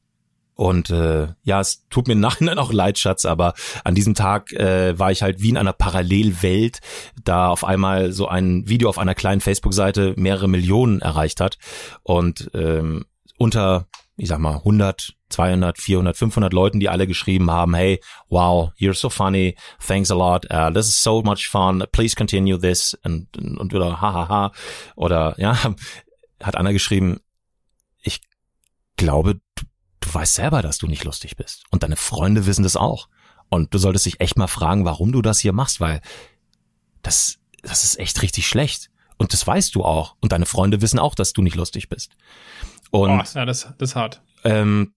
Und äh, ja, es tut mir im Nachhinein auch leid, Schatz, aber an diesem Tag äh, war ich halt wie in einer Parallelwelt, da auf einmal so ein Video auf einer kleinen Facebook-Seite mehrere Millionen erreicht hat. Und ähm, unter, ich sag mal, 100, 200, 400, 500 Leuten, die alle geschrieben haben, hey, wow, you're so funny, thanks a lot, uh, this is so much fun, please continue this und, und oder hahaha [LAUGHS] oder ja, hat Anna geschrieben, ich glaube, du, du weißt selber, dass du nicht lustig bist und deine Freunde wissen das auch und du solltest dich echt mal fragen, warum du das hier machst, weil das, das ist echt richtig schlecht. Und das weißt du auch. Und deine Freunde wissen auch, dass du nicht lustig bist. Und oh, ja, das, das ist hart. Ähm,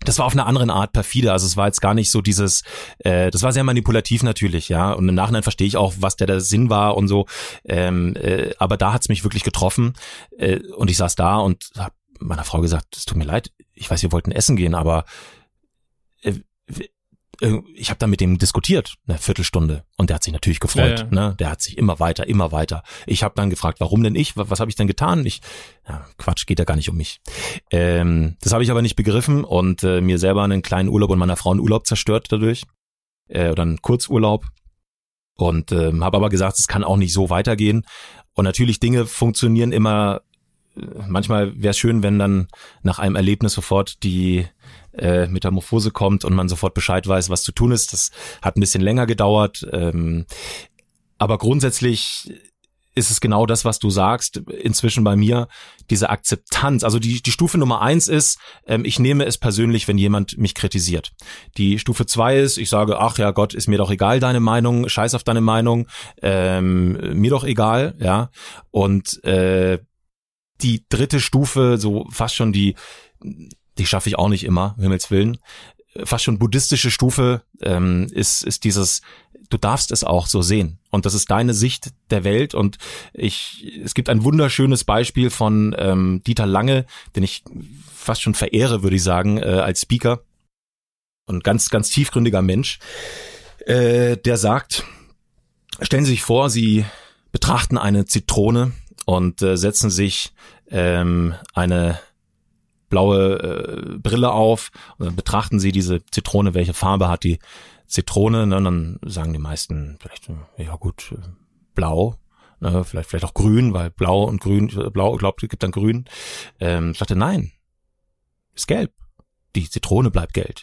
das war auf eine andere Art perfide. Also es war jetzt gar nicht so dieses, äh, das war sehr manipulativ natürlich, ja. Und im Nachhinein verstehe ich auch, was der, der Sinn war und so. Ähm, äh, aber da hat's mich wirklich getroffen. Äh, und ich saß da und habe meiner Frau gesagt, es tut mir leid, ich weiß, wir wollten essen gehen, aber äh, ich habe da mit dem diskutiert, eine Viertelstunde, und der hat sich natürlich gefreut. Ja, ja. Ne? Der hat sich immer weiter, immer weiter. Ich habe dann gefragt, warum denn ich? Was, was habe ich denn getan? Ich, ja, Quatsch, geht ja gar nicht um mich. Ähm, das habe ich aber nicht begriffen und äh, mir selber einen kleinen Urlaub und meiner Frau einen Urlaub zerstört dadurch. Äh, oder einen Kurzurlaub. Und ähm, habe aber gesagt, es kann auch nicht so weitergehen. Und natürlich Dinge funktionieren immer manchmal wäre es schön, wenn dann nach einem Erlebnis sofort die äh, Metamorphose kommt und man sofort Bescheid weiß, was zu tun ist. Das hat ein bisschen länger gedauert. Ähm, aber grundsätzlich ist es genau das, was du sagst, inzwischen bei mir, diese Akzeptanz. Also die, die Stufe Nummer eins ist, ähm, ich nehme es persönlich, wenn jemand mich kritisiert. Die Stufe zwei ist, ich sage, ach ja Gott, ist mir doch egal deine Meinung, scheiß auf deine Meinung, ähm, mir doch egal, ja. Und äh, die dritte Stufe, so fast schon die, die schaffe ich auch nicht immer, um Himmels Willen, fast schon buddhistische Stufe ähm, ist, ist dieses, du darfst es auch so sehen. Und das ist deine Sicht der Welt. Und ich, es gibt ein wunderschönes Beispiel von ähm, Dieter Lange, den ich fast schon verehre, würde ich sagen, äh, als Speaker. Und ganz, ganz tiefgründiger Mensch, äh, der sagt, stellen Sie sich vor, Sie betrachten eine Zitrone und äh, setzen sich ähm, eine blaue äh, Brille auf und dann betrachten sie diese Zitrone, welche Farbe hat die Zitrone, ne? Und dann sagen die meisten vielleicht, ja gut, äh, blau, ne? vielleicht, vielleicht auch grün, weil blau und grün, äh, blau, glaubt, gibt dann grün. Ähm, ich dachte, nein, ist gelb. Die Zitrone bleibt gelb.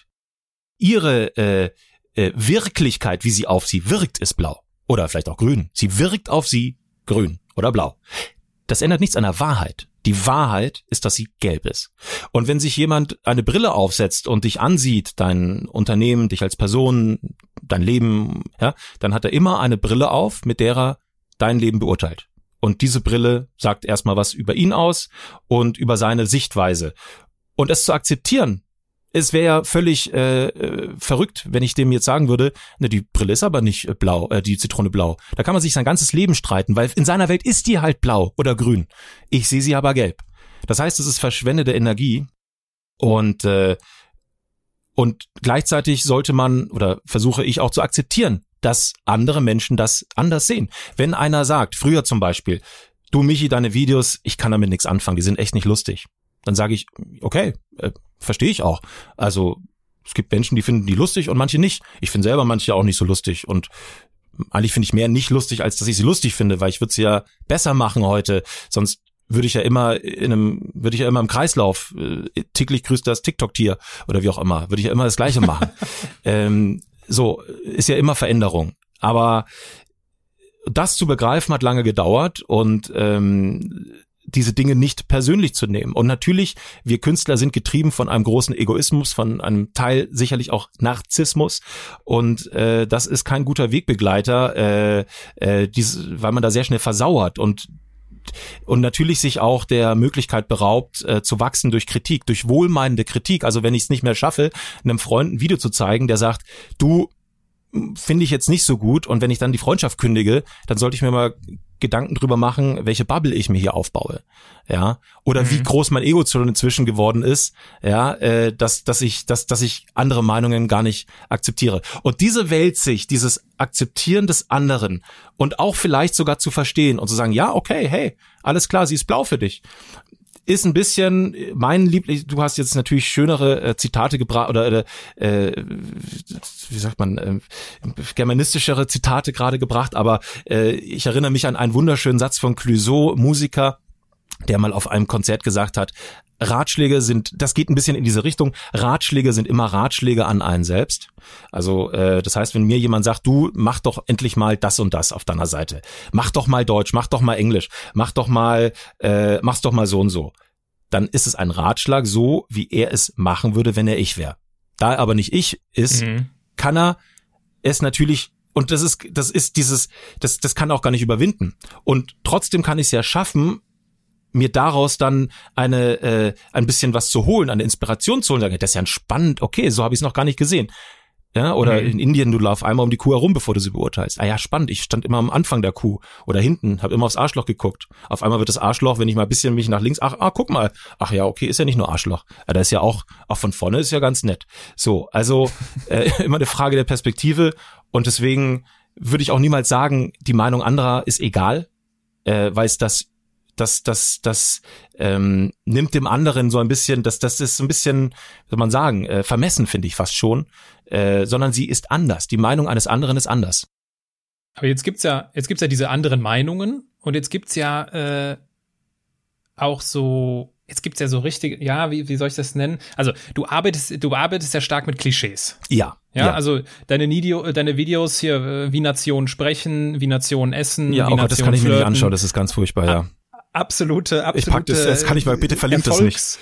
Ihre äh, äh, Wirklichkeit, wie sie auf sie wirkt, ist blau. Oder vielleicht auch grün. Sie wirkt auf sie grün oder blau. Das ändert nichts an der Wahrheit. Die Wahrheit ist, dass sie gelb ist. Und wenn sich jemand eine Brille aufsetzt und dich ansieht, dein Unternehmen, dich als Person, dein Leben, ja, dann hat er immer eine Brille auf, mit der er dein Leben beurteilt. Und diese Brille sagt erstmal was über ihn aus und über seine Sichtweise. Und es zu akzeptieren, es wäre ja völlig äh, äh, verrückt, wenn ich dem jetzt sagen würde, ne, die Brille ist aber nicht äh, blau, äh, die Zitrone blau. Da kann man sich sein ganzes Leben streiten, weil in seiner Welt ist die halt blau oder grün. Ich sehe sie aber gelb. Das heißt, es ist verschwendete Energie und äh, und gleichzeitig sollte man oder versuche ich auch zu akzeptieren, dass andere Menschen das anders sehen. Wenn einer sagt, früher zum Beispiel, du Michi, deine Videos, ich kann damit nichts anfangen, die sind echt nicht lustig dann sage ich, okay, äh, verstehe ich auch. Also es gibt Menschen, die finden die lustig und manche nicht. Ich finde selber manche auch nicht so lustig und eigentlich finde ich mehr nicht lustig, als dass ich sie lustig finde, weil ich würde sie ja besser machen heute. Sonst würde ich ja immer in einem, würde ich ja immer im Kreislauf, äh, täglich grüßt das TikTok-Tier oder wie auch immer, würde ich ja immer das Gleiche machen. [LAUGHS] ähm, so, ist ja immer Veränderung. Aber das zu begreifen hat lange gedauert und ähm, diese Dinge nicht persönlich zu nehmen. Und natürlich, wir Künstler sind getrieben von einem großen Egoismus, von einem Teil sicherlich auch Narzissmus. Und äh, das ist kein guter Wegbegleiter, äh, äh, dies, weil man da sehr schnell versauert. Und und natürlich sich auch der Möglichkeit beraubt, äh, zu wachsen durch Kritik, durch wohlmeinende Kritik. Also wenn ich es nicht mehr schaffe, einem Freund ein Video zu zeigen, der sagt, du finde ich jetzt nicht so gut und wenn ich dann die Freundschaft kündige, dann sollte ich mir mal Gedanken drüber machen, welche Bubble ich mir hier aufbaue, ja, oder mhm. wie groß mein Ego schon inzwischen geworden ist, ja, äh, dass dass ich dass dass ich andere Meinungen gar nicht akzeptiere. Und diese Weltsicht, dieses Akzeptieren des anderen und auch vielleicht sogar zu verstehen und zu sagen, ja, okay, hey, alles klar, sie ist blau für dich ist ein bisschen mein Liebling. Du hast jetzt natürlich schönere äh, Zitate gebracht oder äh, wie sagt man äh, germanistischere Zitate gerade gebracht, aber äh, ich erinnere mich an einen wunderschönen Satz von Clouseau, Musiker, der mal auf einem Konzert gesagt hat, Ratschläge sind, das geht ein bisschen in diese Richtung, Ratschläge sind immer Ratschläge an einen selbst. Also äh, das heißt, wenn mir jemand sagt, du mach doch endlich mal das und das auf deiner Seite, mach doch mal Deutsch, mach doch mal Englisch, mach doch mal, äh, mach's doch mal so und so, dann ist es ein Ratschlag so, wie er es machen würde, wenn er ich wäre. Da er aber nicht ich ist, mhm. kann er es natürlich und das ist, das ist dieses, das, das kann auch gar nicht überwinden. Und trotzdem kann ich es ja schaffen, mir daraus dann eine äh, ein bisschen was zu holen, eine Inspiration zu holen, sagen, das ist ja spannend, okay, so habe ich es noch gar nicht gesehen. Ja, oder mhm. in Indien, du laufst einmal um die Kuh herum, bevor du sie beurteilst. Ah ja, spannend, ich stand immer am Anfang der Kuh oder hinten, habe immer aufs Arschloch geguckt. Auf einmal wird das Arschloch, wenn ich mal ein bisschen mich nach links, ach, ah, guck mal. Ach ja, okay, ist ja nicht nur Arschloch. Ja, da ist ja auch, auch von vorne ist ja ganz nett. So, also [LAUGHS] äh, immer eine Frage der Perspektive und deswegen würde ich auch niemals sagen, die Meinung anderer ist egal, äh, weil es das das, das, das ähm, nimmt dem anderen so ein bisschen, das, das ist ein bisschen, soll man sagen, äh, vermessen, finde ich fast schon, äh, sondern sie ist anders. Die Meinung eines anderen ist anders. Aber jetzt gibt's ja, jetzt gibt's ja diese anderen Meinungen und jetzt gibt's ja äh, auch so, jetzt gibt's ja so richtig, ja, wie, wie soll ich das nennen? Also du arbeitest, du arbeitest ja stark mit Klischees. Ja. Ja, ja. also deine, Video, deine Videos hier, äh, wie Nationen sprechen, wie Nationen essen, ja, wie Nationen das kann ich flirten. mir nicht anschauen, das ist ganz furchtbar, ja absolute, absolute. Ich pack das, das kann ich mal, bitte verlinkt das nicht.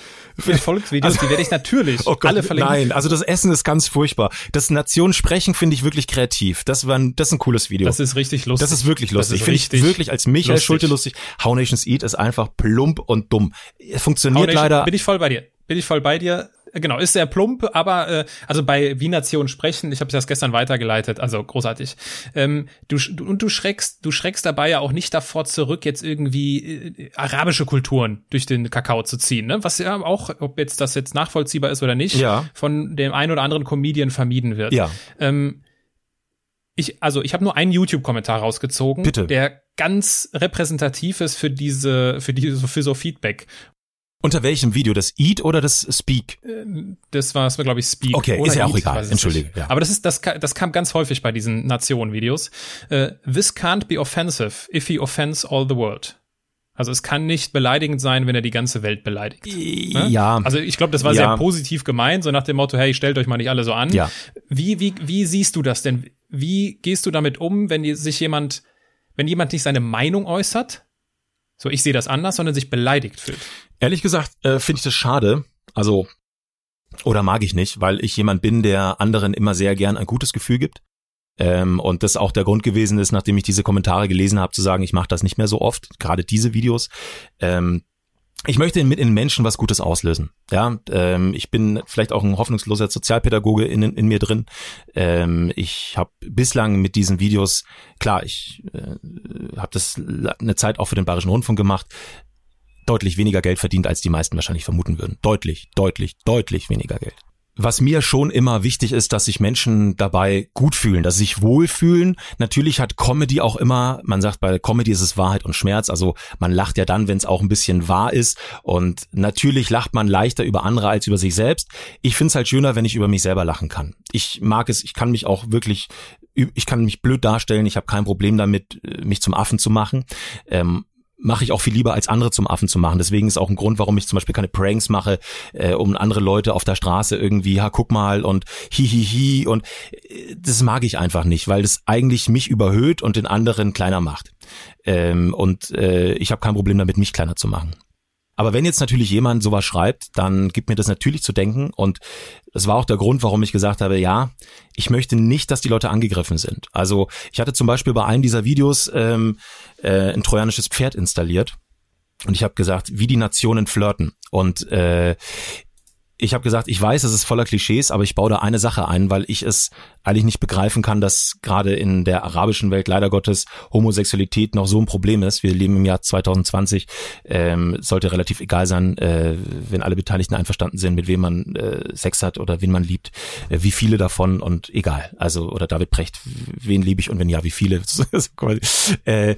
Erfolgsvideos, also, die werde ich natürlich [LAUGHS] oh Gott, alle verlinken. Nein, also das Essen ist ganz furchtbar. Das Nationen sprechen finde ich wirklich kreativ. Das war ein, das ist ein cooles Video. Das ist richtig lustig. Das ist wirklich lustig. Finde ich wirklich als mich lustig. als Schulte lustig. How Nations Eat ist einfach plump und dumm. Funktioniert Nation, leider. Bin ich voll bei dir. Bin ich voll bei dir. Genau, ist sehr plump, aber äh, also bei Wie Nation sprechen, ich habe das gestern weitergeleitet, also großartig. Ähm, du, du und du schreckst, du schreckst dabei ja auch nicht davor zurück, jetzt irgendwie äh, arabische Kulturen durch den Kakao zu ziehen, ne? Was ja auch, ob jetzt das jetzt nachvollziehbar ist oder nicht, ja. von dem einen oder anderen Comedian vermieden wird. Ja. Ähm, ich, also ich habe nur einen YouTube-Kommentar rausgezogen, Bitte. der ganz repräsentativ ist für diese, für diese, für so Feedback. Unter welchem Video? Das Eat oder das Speak? Äh, das war, glaube ich, Speak. Okay, oder ist ja auch Eat, egal. Entschuldige. Ja. Aber das ist, das, das kam ganz häufig bei diesen Nationen-Videos. Uh, This can't be offensive if he offends all the world. Also es kann nicht beleidigend sein, wenn er die ganze Welt beleidigt. Ne? Ja. Also ich glaube, das war ja. sehr positiv gemeint, so nach dem Motto, hey, stellt euch mal nicht alle so an. Ja. Wie, wie, wie siehst du das denn? Wie gehst du damit um, wenn sich jemand, wenn jemand nicht seine Meinung äußert, so ich sehe das anders, sondern sich beleidigt fühlt. Ehrlich gesagt äh, finde ich das schade. Also oder mag ich nicht, weil ich jemand bin, der anderen immer sehr gern ein gutes Gefühl gibt. Ähm, und das auch der Grund gewesen ist, nachdem ich diese Kommentare gelesen habe, zu sagen, ich mache das nicht mehr so oft, gerade diese Videos. Ähm, ich möchte mit den Menschen was Gutes auslösen. Ja, ähm, ich bin vielleicht auch ein hoffnungsloser Sozialpädagoge in, in mir drin. Ähm, ich habe bislang mit diesen Videos, klar, ich äh, habe das eine Zeit auch für den Bayerischen Rundfunk gemacht, deutlich weniger Geld verdient, als die meisten wahrscheinlich vermuten würden. Deutlich, deutlich, deutlich weniger Geld was mir schon immer wichtig ist, dass sich Menschen dabei gut fühlen, dass sie sich wohlfühlen. Natürlich hat Comedy auch immer, man sagt bei Comedy ist es Wahrheit und Schmerz, also man lacht ja dann, wenn es auch ein bisschen wahr ist und natürlich lacht man leichter über andere als über sich selbst. Ich finde es halt schöner, wenn ich über mich selber lachen kann. Ich mag es, ich kann mich auch wirklich ich kann mich blöd darstellen, ich habe kein Problem damit, mich zum Affen zu machen. Ähm, mache ich auch viel lieber als andere zum Affen zu machen. Deswegen ist auch ein Grund, warum ich zum Beispiel keine Pranks mache, äh, um andere Leute auf der Straße irgendwie, ha, guck mal und hi, hi, hi und äh, das mag ich einfach nicht, weil das eigentlich mich überhöht und den anderen kleiner macht. Ähm, und äh, ich habe kein Problem damit, mich kleiner zu machen. Aber wenn jetzt natürlich jemand sowas schreibt, dann gibt mir das natürlich zu denken und das war auch der Grund, warum ich gesagt habe, ja, ich möchte nicht, dass die Leute angegriffen sind. Also ich hatte zum Beispiel bei einem dieser Videos ähm, äh, ein trojanisches Pferd installiert Und ich habe gesagt, wie die Nationen flirten. Und äh, ich habe gesagt, ich weiß, es ist voller Klischees, aber ich baue da eine Sache ein, weil ich es eigentlich nicht begreifen kann, dass gerade in der arabischen Welt leider Gottes Homosexualität noch so ein Problem ist. Wir leben im Jahr 2020, ähm, sollte relativ egal sein, äh, wenn alle Beteiligten einverstanden sind, mit wem man äh, Sex hat oder wen man liebt, äh, wie viele davon und egal. Also oder David Precht, wen liebe ich und wenn ja, wie viele. [LAUGHS] äh,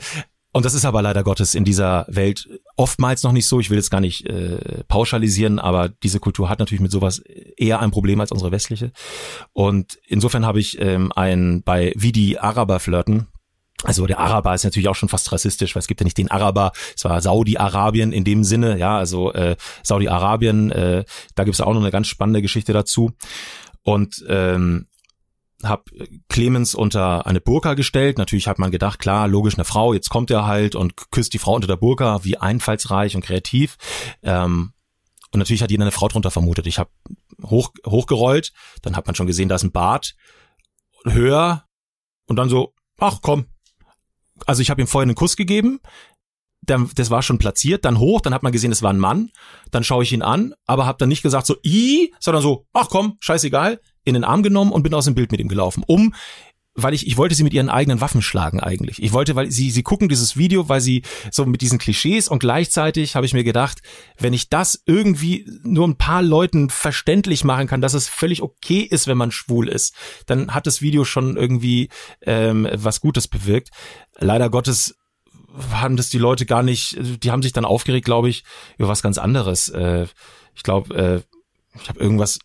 und das ist aber leider Gottes in dieser Welt oftmals noch nicht so. Ich will jetzt gar nicht äh, pauschalisieren, aber diese Kultur hat natürlich mit sowas eher ein Problem als unsere westliche. Und insofern habe ich ähm, ein bei wie die Araber flirten. Also der Araber ist natürlich auch schon fast rassistisch, weil es gibt ja nicht den Araber, es war Saudi-Arabien in dem Sinne, ja, also äh, Saudi-Arabien, äh, da gibt es auch noch eine ganz spannende Geschichte dazu. Und ähm, habe Clemens unter eine Burka gestellt. Natürlich hat man gedacht, klar, logisch eine Frau, jetzt kommt er halt und küsst die Frau unter der Burka, wie einfallsreich und kreativ. Ähm, und natürlich hat jeder eine Frau drunter vermutet. Ich habe hoch, hochgerollt, dann hat man schon gesehen, da ist ein Bart, höher und dann so, ach komm. Also ich habe ihm vorher einen Kuss gegeben, das war schon platziert, dann hoch, dann hat man gesehen, es war ein Mann, dann schaue ich ihn an, aber habe dann nicht gesagt so i, sondern so, ach komm, scheißegal, in den Arm genommen und bin aus dem Bild mit ihm gelaufen, um weil ich, ich wollte sie mit ihren eigenen Waffen schlagen eigentlich. Ich wollte, weil sie, sie gucken dieses Video, weil sie so mit diesen Klischees und gleichzeitig habe ich mir gedacht, wenn ich das irgendwie nur ein paar Leuten verständlich machen kann, dass es völlig okay ist, wenn man schwul ist, dann hat das Video schon irgendwie ähm, was Gutes bewirkt. Leider Gottes haben das die Leute gar nicht, die haben sich dann aufgeregt, glaube ich, über was ganz anderes. Äh, ich glaube, äh, ich habe irgendwas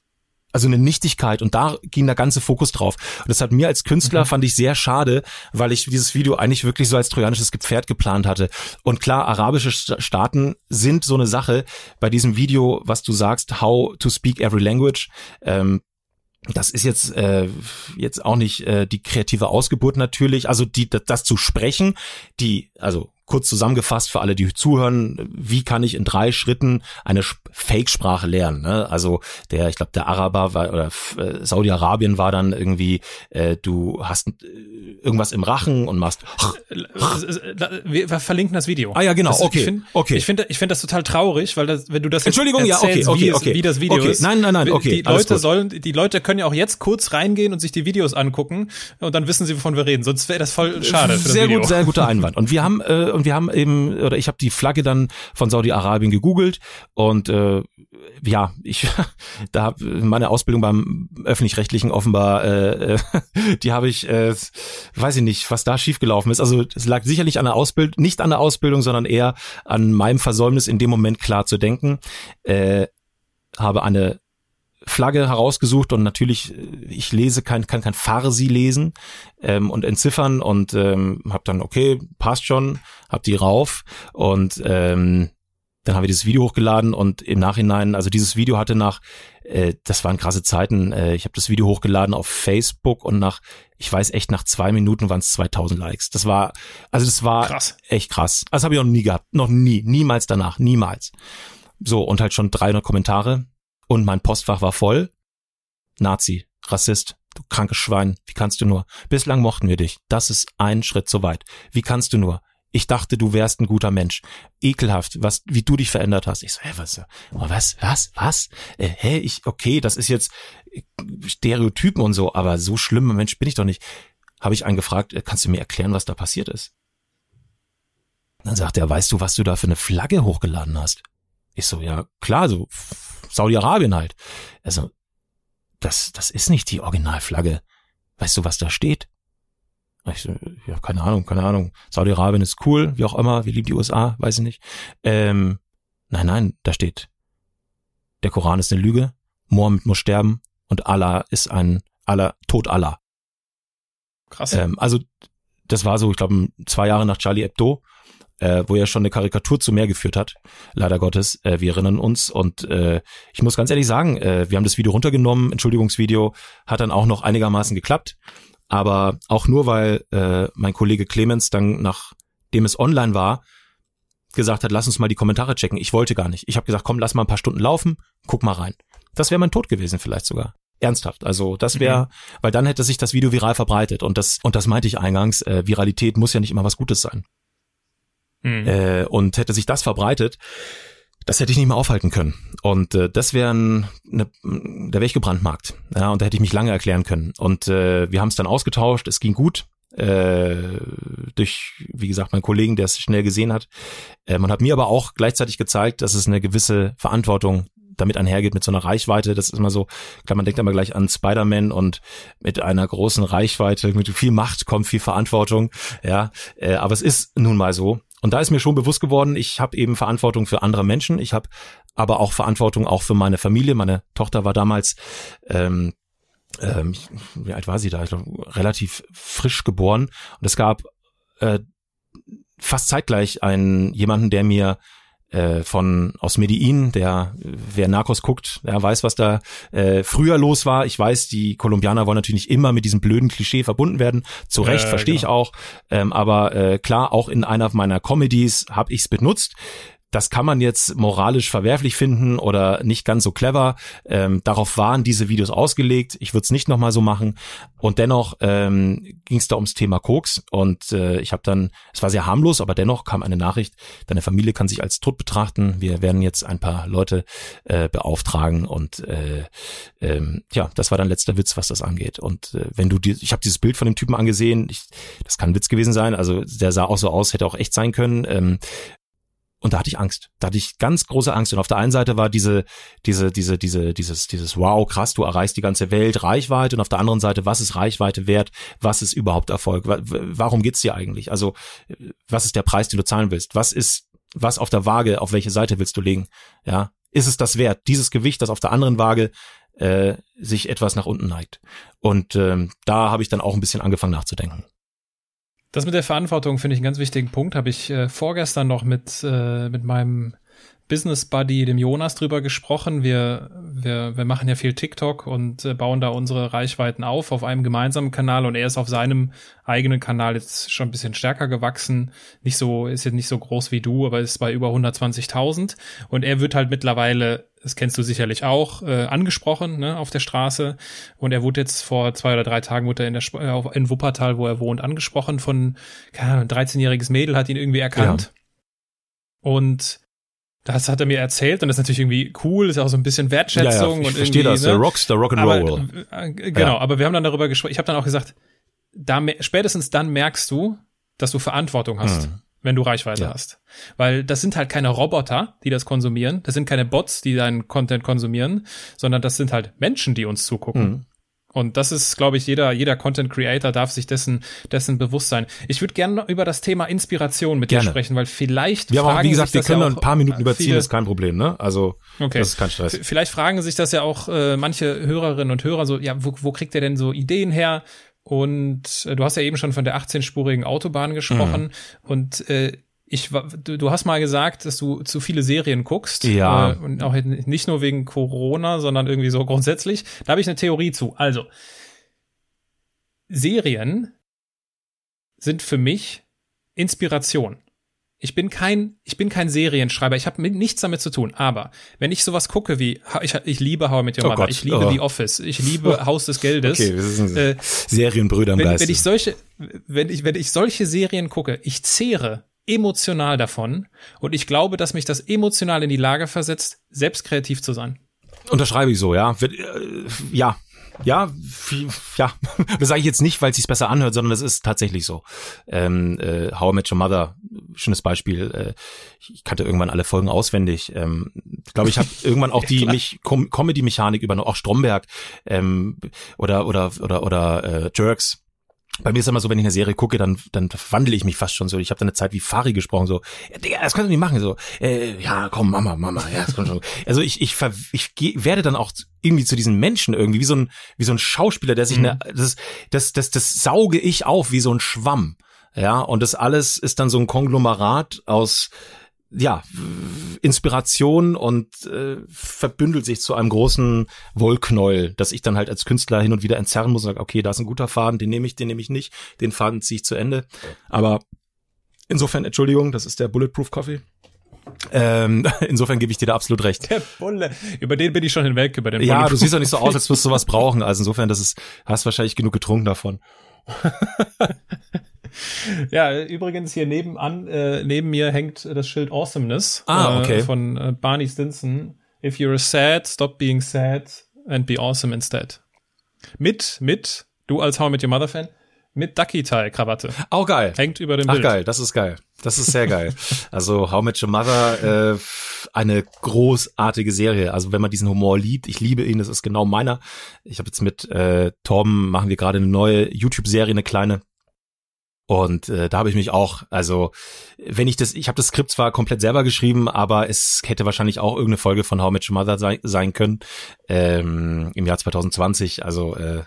also eine Nichtigkeit und da ging der ganze Fokus drauf. Und das hat mir als Künstler mhm. fand ich sehr schade, weil ich dieses Video eigentlich wirklich so als trojanisches Gepferd geplant hatte. Und klar, arabische Staaten sind so eine Sache. Bei diesem Video, was du sagst, How to Speak Every Language, ähm, das ist jetzt äh, jetzt auch nicht äh, die kreative Ausgeburt natürlich, also die das zu sprechen, die also kurz zusammengefasst für alle, die zuhören, wie kann ich in drei Schritten eine Fake-Sprache lernen? Ne? Also der, ich glaube, der Araber war oder äh, Saudi-Arabien war dann irgendwie, äh, du hast äh, irgendwas im Rachen und machst. Wir verlinken das Video. Ah ja, genau. Das, okay. Ich finde, okay. Ich finde, ich finde das total traurig, weil das, wenn du das Entschuldigung, erzählst, ja, okay, okay, wie, okay. wie das Video okay. ist. Nein, nein, nein, okay. Die Leute sollen, die Leute können ja auch jetzt kurz reingehen und sich die Videos angucken und dann wissen sie, wovon wir reden. Sonst wäre das voll schade. Für das sehr Video. gut, sehr guter Einwand. Und wir haben äh, und wir haben eben oder ich habe die Flagge dann von Saudi-Arabien gegoogelt und äh, ja, ich [LAUGHS] da hab meine Ausbildung beim öffentlich-rechtlichen offenbar, äh, äh [LAUGHS] die habe ich, äh, weiß ich nicht, was da schiefgelaufen ist. Also es lag sicherlich an der Ausbildung, nicht an der Ausbildung, sondern eher an meinem Versäumnis in dem Moment klar zu denken. Äh, habe eine Flagge herausgesucht und natürlich, äh, ich lese kein, kann kein Farsi lesen ähm, und entziffern und ähm, habe dann, okay, passt schon, hab die rauf und ähm, dann haben wir dieses Video hochgeladen und im Nachhinein, also dieses Video hatte nach, äh, das waren krasse Zeiten, äh, ich habe das Video hochgeladen auf Facebook und nach, ich weiß echt, nach zwei Minuten waren es 2000 Likes. Das war, also das war krass. echt krass. Das habe ich noch nie gehabt, noch nie, niemals danach, niemals. So, und halt schon 300 Kommentare und mein Postfach war voll. Nazi, Rassist, du krankes Schwein, wie kannst du nur? Bislang mochten wir dich. Das ist ein Schritt zu weit. Wie kannst du nur? Ich dachte, du wärst ein guter Mensch. Ekelhaft, was, wie du dich verändert hast. Ich so, hä, was, was, was, was? Äh, hä, ich, okay, das ist jetzt äh, Stereotypen und so, aber so schlimmer Mensch bin ich doch nicht. Habe ich einen gefragt, äh, kannst du mir erklären, was da passiert ist? Dann sagt er, weißt du, was du da für eine Flagge hochgeladen hast? Ich so, ja, klar, so Saudi-Arabien halt. Also, das, das ist nicht die Originalflagge. Weißt du, was da steht? Ich so, ja, keine Ahnung, keine Ahnung. Saudi-Arabien ist cool, wie auch immer, wir lieben die USA, weiß ich nicht. Ähm, nein, nein, da steht, der Koran ist eine Lüge, Mohammed muss sterben und Allah ist ein Allah, Tod Allah. Krass. Ähm, also, das war so, ich glaube, zwei Jahre nach Charlie Hebdo äh, wo er schon eine Karikatur zu mehr geführt hat, leider Gottes. Äh, wir erinnern uns und äh, ich muss ganz ehrlich sagen, äh, wir haben das Video runtergenommen, Entschuldigungsvideo, hat dann auch noch einigermaßen geklappt, aber auch nur, weil äh, mein Kollege Clemens dann, nachdem es online war, gesagt hat, lass uns mal die Kommentare checken. Ich wollte gar nicht. Ich habe gesagt, komm, lass mal ein paar Stunden laufen, guck mal rein. Das wäre mein Tod gewesen vielleicht sogar. Ernsthaft. Also das wäre, mhm. weil dann hätte sich das Video viral verbreitet und das und das meinte ich eingangs. Äh, Viralität muss ja nicht immer was Gutes sein. Mhm. Äh, und hätte sich das verbreitet, das hätte ich nicht mehr aufhalten können. Und äh, das wäre ne, der ich gebrandmarkt. Ja, und da hätte ich mich lange erklären können. Und äh, wir haben es dann ausgetauscht, es ging gut. Äh, durch, wie gesagt, meinen Kollegen, der es schnell gesehen hat. Äh, man hat mir aber auch gleichzeitig gezeigt, dass es eine gewisse Verantwortung damit einhergeht mit so einer Reichweite. Das ist immer so, klar, man denkt immer gleich an Spider-Man und mit einer großen Reichweite, mit viel Macht kommt viel Verantwortung. Ja, äh, aber es ist nun mal so. Und da ist mir schon bewusst geworden, ich habe eben Verantwortung für andere Menschen, ich habe aber auch Verantwortung auch für meine Familie. Meine Tochter war damals, ähm, ähm, wie alt war sie da? Ich glaub, relativ frisch geboren. Und es gab äh, fast zeitgleich einen jemanden, der mir äh, von aus Medellin, der wer Narcos guckt, der weiß, was da äh, früher los war. Ich weiß, die Kolumbianer wollen natürlich immer mit diesem blöden Klischee verbunden werden. Zu Recht, äh, verstehe genau. ich auch. Ähm, aber äh, klar, auch in einer meiner Comedies habe ich es benutzt das kann man jetzt moralisch verwerflich finden oder nicht ganz so clever. Ähm, darauf waren diese Videos ausgelegt. Ich würde es nicht nochmal so machen. Und dennoch ähm, ging es da ums Thema Koks. Und äh, ich habe dann, es war sehr harmlos, aber dennoch kam eine Nachricht, deine Familie kann sich als tot betrachten. Wir werden jetzt ein paar Leute äh, beauftragen. Und äh, ähm, ja, das war dann letzter Witz, was das angeht. Und äh, wenn du dir, ich habe dieses Bild von dem Typen angesehen, ich, das kann Witz gewesen sein. Also der sah auch so aus, hätte auch echt sein können. Ähm, und da hatte ich Angst. Da hatte ich ganz große Angst. Und auf der einen Seite war diese, diese, diese, diese, dieses, dieses Wow, krass, du erreichst die ganze Welt, Reichweite. Und auf der anderen Seite, was ist Reichweite wert? Was ist überhaupt Erfolg? Warum geht's dir eigentlich? Also, was ist der Preis, den du zahlen willst? Was ist, was auf der Waage, auf welche Seite willst du legen? Ja, ist es das wert? Dieses Gewicht, das auf der anderen Waage äh, sich etwas nach unten neigt. Und ähm, da habe ich dann auch ein bisschen angefangen nachzudenken. Das mit der Verantwortung finde ich einen ganz wichtigen Punkt. Habe ich äh, vorgestern noch mit, äh, mit meinem Business Buddy, dem Jonas, drüber gesprochen. Wir, wir, wir machen ja viel TikTok und äh, bauen da unsere Reichweiten auf auf einem gemeinsamen Kanal und er ist auf seinem eigenen Kanal jetzt schon ein bisschen stärker gewachsen. Nicht so, ist jetzt nicht so groß wie du, aber ist bei über 120.000 und er wird halt mittlerweile das kennst du sicherlich auch, äh, angesprochen ne, auf der Straße. Und er wurde jetzt vor zwei oder drei Tagen wurde er in, der, äh, in Wuppertal, wo er wohnt, angesprochen von keine Ahnung, ein 13-jähriges Mädel, hat ihn irgendwie erkannt. Ja. Und das hat er mir erzählt und das ist natürlich irgendwie cool, ist auch so ein bisschen Wertschätzung. Ja, ja, ich und verstehe das, ne? der Rockstar, Rock'n'Roll. Äh, genau, ja. aber wir haben dann darüber gesprochen, ich habe dann auch gesagt, da, spätestens dann merkst du, dass du Verantwortung hast. Hm wenn du Reichweite ja. hast. Weil das sind halt keine Roboter, die das konsumieren. Das sind keine Bots, die deinen Content konsumieren, sondern das sind halt Menschen, die uns zugucken. Mhm. Und das ist, glaube ich, jeder, jeder Content Creator darf sich dessen, dessen bewusst sein. Ich würde gerne über das Thema Inspiration mit gerne. dir sprechen, weil vielleicht. Wir haben auch, wie gesagt, wir können ja ein paar Minuten überziehen, ist kein Problem, ne? Also, okay. das ist kein Stress. Vielleicht fragen sich das ja auch äh, manche Hörerinnen und Hörer so, ja, wo, wo kriegt ihr denn so Ideen her? Und äh, du hast ja eben schon von der 18-spurigen Autobahn gesprochen. Mhm. Und äh, ich du, du hast mal gesagt, dass du zu viele Serien guckst. Ja. Äh, und auch nicht nur wegen Corona, sondern irgendwie so grundsätzlich. Da habe ich eine Theorie zu. Also, Serien sind für mich Inspiration. Ich bin kein, ich bin kein Serienschreiber. Ich habe nichts damit zu tun. Aber wenn ich sowas gucke wie, ich, ich liebe How I Met Your oh Mother, Gott. ich liebe oh. The Office, ich liebe [LAUGHS] Haus des Geldes. Okay, wir sind äh, Serienbrüder im wenn, Geiste. Wenn ich solche, wenn ich, wenn ich solche Serien gucke, ich zehre emotional davon und ich glaube, dass mich das emotional in die Lage versetzt, selbst kreativ zu sein. Unterschreibe ich so, ja. Äh, ja, ja, ja, [LAUGHS] das sage ich jetzt nicht, weil es sich besser anhört, sondern das ist tatsächlich so. Ähm, äh, How I Met Your Mother, schönes Beispiel. Äh, ich kannte irgendwann alle Folgen auswendig. Ähm, ich glaube, ich habe [LAUGHS] irgendwann auch die mich Com Comedy-Mechanik über auch Stromberg ähm, oder oder oder oder äh, Jerks bei mir ist immer so, wenn ich eine Serie gucke, dann, dann wandle ich mich fast schon so. Ich habe dann eine Zeit wie Fari gesprochen, so, ja, Digga, das kannst du nicht machen, so, äh, ja, komm, Mama, Mama, ja, das kommt schon. Also ich, ich, ich, ich werde dann auch irgendwie zu diesen Menschen irgendwie, wie so ein, wie so ein Schauspieler, der sich mhm. eine, das, das, das, das sauge ich auf wie so ein Schwamm. Ja, und das alles ist dann so ein Konglomerat aus ja, Inspiration und äh, verbündelt sich zu einem großen Wollknäuel, dass ich dann halt als Künstler hin und wieder entzerren muss und sage, okay, da ist ein guter Faden, den nehme ich, den nehme ich nicht, den Faden ziehe ich zu Ende. Aber insofern, Entschuldigung, das ist der Bulletproof Coffee. Ähm, [LAUGHS] insofern gebe ich dir da absolut recht. Der Bulle. Über den bin ich schon hinweg, über den Ja, du siehst doch nicht so aus, als würdest du was brauchen. Also insofern, das ist, hast wahrscheinlich genug getrunken davon. [LAUGHS] [LAUGHS] ja, übrigens hier nebenan, äh, neben mir hängt das Schild Awesomeness ah, okay. äh, von äh, Barney Stinson. If you're sad, stop being sad and be awesome instead. Mit, mit, du als How Met Your Mother Fan, mit Ducky Tie Krawatte. Auch geil. Hängt über dem Ach Bild. geil, das ist geil. Das ist sehr geil. [LAUGHS] Also How Met Your Mother, äh, eine großartige Serie. Also wenn man diesen Humor liebt, ich liebe ihn, das ist genau meiner. Ich habe jetzt mit äh, Torben machen wir gerade eine neue YouTube-Serie, eine kleine. Und äh, da habe ich mich auch, also wenn ich das, ich habe das Skript zwar komplett selber geschrieben, aber es hätte wahrscheinlich auch irgendeine Folge von How Your Mother sei, sein können ähm, im Jahr 2020. Also äh,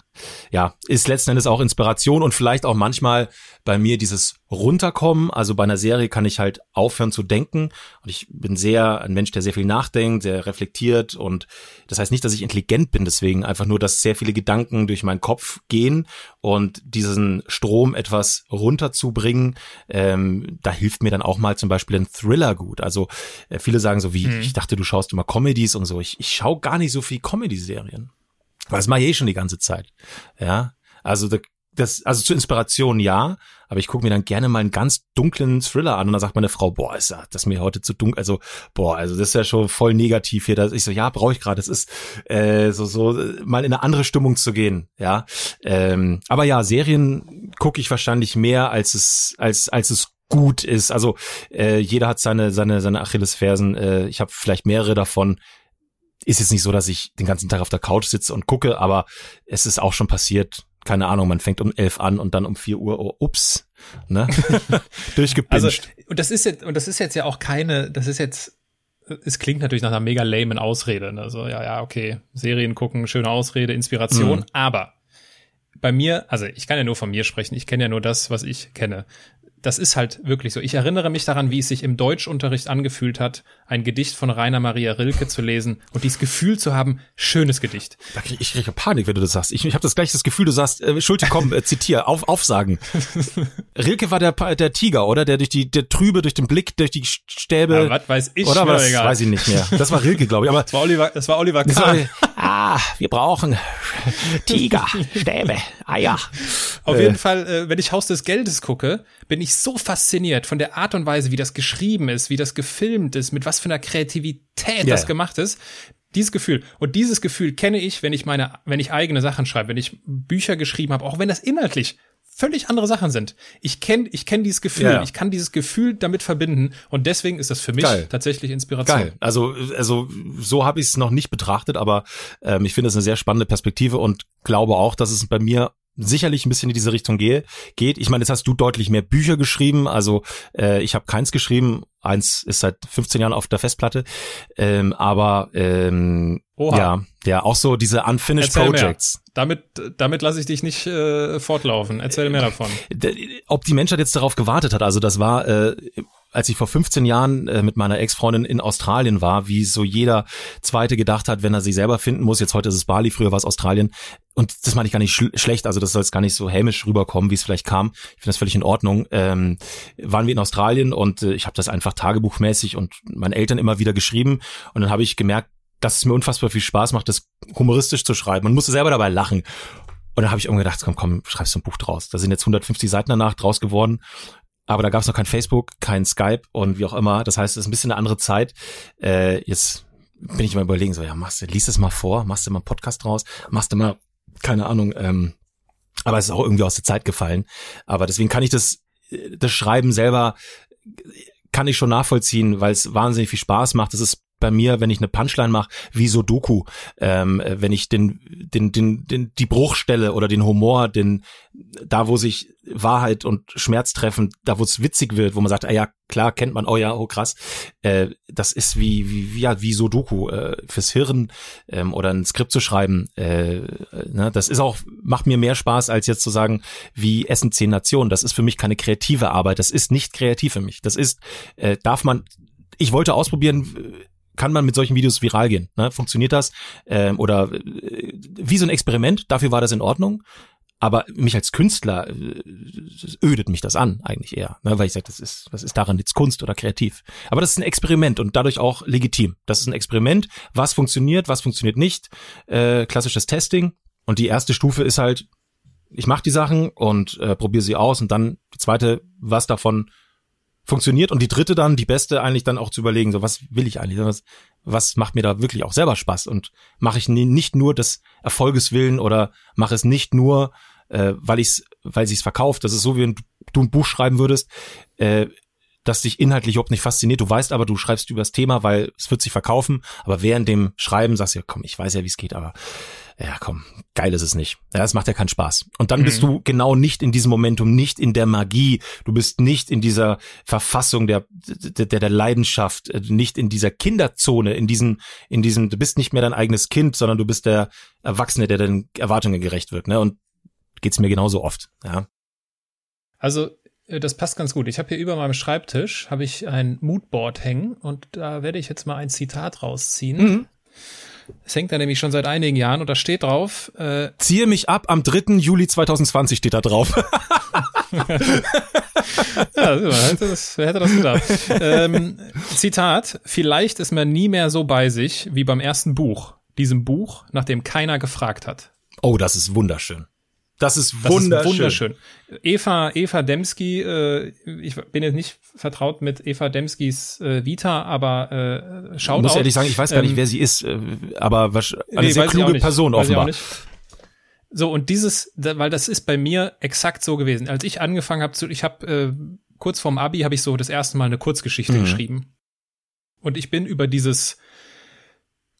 ja, ist letzten Endes auch Inspiration und vielleicht auch manchmal bei mir dieses runterkommen. Also bei einer Serie kann ich halt aufhören zu denken. Und ich bin sehr ein Mensch, der sehr viel nachdenkt, sehr reflektiert. Und das heißt nicht, dass ich intelligent bin, deswegen einfach nur, dass sehr viele Gedanken durch meinen Kopf gehen und diesen Strom etwas runterzubringen, ähm, da hilft mir dann auch mal zum Beispiel ein Thriller gut. Also äh, viele sagen so wie, mhm. ich dachte, du schaust immer Comedies und so. Ich, ich schaue gar nicht so viel Comedy-Serien. Das mache ich eh schon die ganze Zeit. Ja, also da das, also zur Inspiration ja, aber ich gucke mir dann gerne mal einen ganz dunklen Thriller an und dann sagt meine Frau, boah, ist das mir heute zu dunkel, also boah, also das ist ja schon voll negativ hier. Das, ich so, ja, brauche ich gerade. Das ist äh, so so mal in eine andere Stimmung zu gehen, ja. Ähm, aber ja, Serien gucke ich wahrscheinlich mehr als es als als es gut ist. Also äh, jeder hat seine seine seine Achillesfersen. Äh, ich habe vielleicht mehrere davon ist jetzt nicht so, dass ich den ganzen Tag auf der Couch sitze und gucke, aber es ist auch schon passiert, keine Ahnung, man fängt um elf an und dann um vier Uhr, oh, ups, ne? [LAUGHS] Durchgepinscht. Also, und das ist jetzt, und das ist jetzt ja auch keine, das ist jetzt, es klingt natürlich nach einer mega lamen Ausrede, ne? So, ja, ja, okay, Serien gucken, schöne Ausrede, Inspiration, mhm. aber bei mir, also ich kann ja nur von mir sprechen, ich kenne ja nur das, was ich kenne das ist halt wirklich so. Ich erinnere mich daran, wie es sich im Deutschunterricht angefühlt hat, ein Gedicht von Rainer Maria Rilke zu lesen und dieses Gefühl zu haben, schönes Gedicht. Da krieg, ich kriege Panik, wenn du das sagst. Ich, ich habe das gleich das Gefühl, du sagst, äh, Schulte, komm, äh, zitier, auf, aufsagen. [LAUGHS] Rilke war der, der Tiger, oder? Der durch die, der Trübe, durch den Blick, durch die Stäbe. Ja, was weiß ich, oder was? Egal. Weiß ich nicht mehr. Das war Rilke, glaube ich. Aber das war Oliver, das war Oliver Kahn. ah, wir brauchen Tiger, [LAUGHS] Stäbe, Eier. Auf äh. jeden Fall, äh, wenn ich Haus des Geldes gucke, bin ich so fasziniert von der Art und Weise, wie das geschrieben ist, wie das gefilmt ist, mit was für einer Kreativität yeah. das gemacht ist. Dieses Gefühl. Und dieses Gefühl kenne ich, wenn ich meine, wenn ich eigene Sachen schreibe, wenn ich Bücher geschrieben habe, auch wenn das inhaltlich völlig andere Sachen sind. Ich kenne ich kenn dieses Gefühl, ja. ich kann dieses Gefühl damit verbinden und deswegen ist das für mich Geil. tatsächlich Inspiration. Geil. Also also so habe ich es noch nicht betrachtet, aber ähm, ich finde es eine sehr spannende Perspektive und glaube auch, dass es bei mir sicherlich ein bisschen in diese Richtung gehe, geht. Ich meine, jetzt hast du deutlich mehr Bücher geschrieben, also äh, ich habe keins geschrieben, eins ist seit 15 Jahren auf der Festplatte, ähm, aber ähm, Oha. ja, ja, auch so diese unfinished Erzähl Projects. Mehr. Damit, damit lasse ich dich nicht äh, fortlaufen. Erzähl mehr davon. Ob die Menschheit jetzt darauf gewartet hat, also das war äh, als ich vor 15 Jahren äh, mit meiner Ex-Freundin in Australien war, wie so jeder Zweite gedacht hat, wenn er sie selber finden muss, jetzt heute ist es Bali, früher war es Australien. Und das meine ich gar nicht schl schlecht, also das soll jetzt gar nicht so hämisch rüberkommen, wie es vielleicht kam. Ich finde das völlig in Ordnung. Ähm, waren wir in Australien und äh, ich habe das einfach tagebuchmäßig und meinen Eltern immer wieder geschrieben. Und dann habe ich gemerkt, dass es mir unfassbar viel Spaß macht, das humoristisch zu schreiben. Man musste selber dabei lachen. Und dann habe ich irgendwie gedacht, komm, komm, schreibst du ein Buch draus. Da sind jetzt 150 Seiten danach draus geworden. Aber da gab es noch kein Facebook, kein Skype und wie auch immer. Das heißt, es ist ein bisschen eine andere Zeit. Äh, jetzt bin ich mal überlegen, so, ja, machst du, liest es mal vor, machst du mal einen Podcast draus, machst du mal, keine Ahnung, ähm, aber es ist auch irgendwie aus der Zeit gefallen. Aber deswegen kann ich das, das Schreiben selber, kann ich schon nachvollziehen, weil es wahnsinnig viel Spaß macht. Das ist bei mir, wenn ich eine Punchline mache, wie so Doku, ähm, wenn ich den, den, den, den, die Bruchstelle oder den Humor, den, da wo sich Wahrheit und Schmerz treffen, da wo es witzig wird, wo man sagt, ah ja, klar, kennt man, oh ja, oh krass, äh, das ist wie, wie, ja, wie so Doku, äh, fürs Hirn ähm, oder ein Skript zu schreiben, äh, ne, das ist auch, macht mir mehr Spaß, als jetzt zu sagen, wie Essen zehn Nationen, das ist für mich keine kreative Arbeit, das ist nicht kreativ für mich, das ist, äh, darf man, ich wollte ausprobieren, kann man mit solchen Videos viral gehen? Ne? Funktioniert das? Ähm, oder äh, wie so ein Experiment, dafür war das in Ordnung. Aber mich als Künstler äh, ödet mich das an, eigentlich eher, ne? weil ich sage, das ist, was ist daran jetzt Kunst oder kreativ? Aber das ist ein Experiment und dadurch auch legitim. Das ist ein Experiment, was funktioniert, was funktioniert nicht, äh, klassisches Testing. Und die erste Stufe ist halt, ich mache die Sachen und äh, probiere sie aus und dann die zweite, was davon funktioniert und die dritte dann, die beste eigentlich dann auch zu überlegen, so was will ich eigentlich, was, was macht mir da wirklich auch selber Spaß und mache ich nicht nur des Erfolges willen oder mache es nicht nur, äh, weil ich's, weil sich's verkauft. Das ist so wie wenn du ein Buch schreiben würdest, äh, das dich inhaltlich überhaupt nicht fasziniert. Du weißt aber, du schreibst über das Thema, weil es wird sich verkaufen. Aber während dem Schreiben sagst du ja, komm, ich weiß ja, wie es geht, aber ja, komm, geil ist es nicht. Ja, das macht ja keinen Spaß. Und dann mhm. bist du genau nicht in diesem Momentum, nicht in der Magie. Du bist nicht in dieser Verfassung der, der, der Leidenschaft, äh, nicht in dieser Kinderzone, in diesem, in diesem, du bist nicht mehr dein eigenes Kind, sondern du bist der Erwachsene, der den Erwartungen gerecht wird, ne? Und geht's mir genauso oft, ja. Also, das passt ganz gut. Ich habe hier über meinem Schreibtisch habe ich ein Moodboard hängen und da werde ich jetzt mal ein Zitat rausziehen. Mhm. Es hängt da nämlich schon seit einigen Jahren und da steht drauf. Äh, Ziehe mich ab am 3. Juli 2020 steht da drauf. [LAUGHS] ja, wer hätte das, wer hätte das gedacht? ähm, Zitat, vielleicht ist man nie mehr so bei sich wie beim ersten Buch. Diesem Buch, nach dem keiner gefragt hat. Oh, das ist wunderschön. Das ist wunderschön. Das ist wunderschön. Eva, Eva Demski, äh, ich bin jetzt nicht vertraut mit Eva Demskis äh, Vita, aber äh, schaut Ich muss ehrlich sagen, ich weiß gar nicht, ähm, wer sie ist, äh, aber was, eine nee, sehr kluge Person offenbar. So, und dieses, weil das ist bei mir exakt so gewesen. Als ich angefangen habe zu, ich habe äh, kurz vorm Abi habe ich so das erste Mal eine Kurzgeschichte mhm. geschrieben. Und ich bin über dieses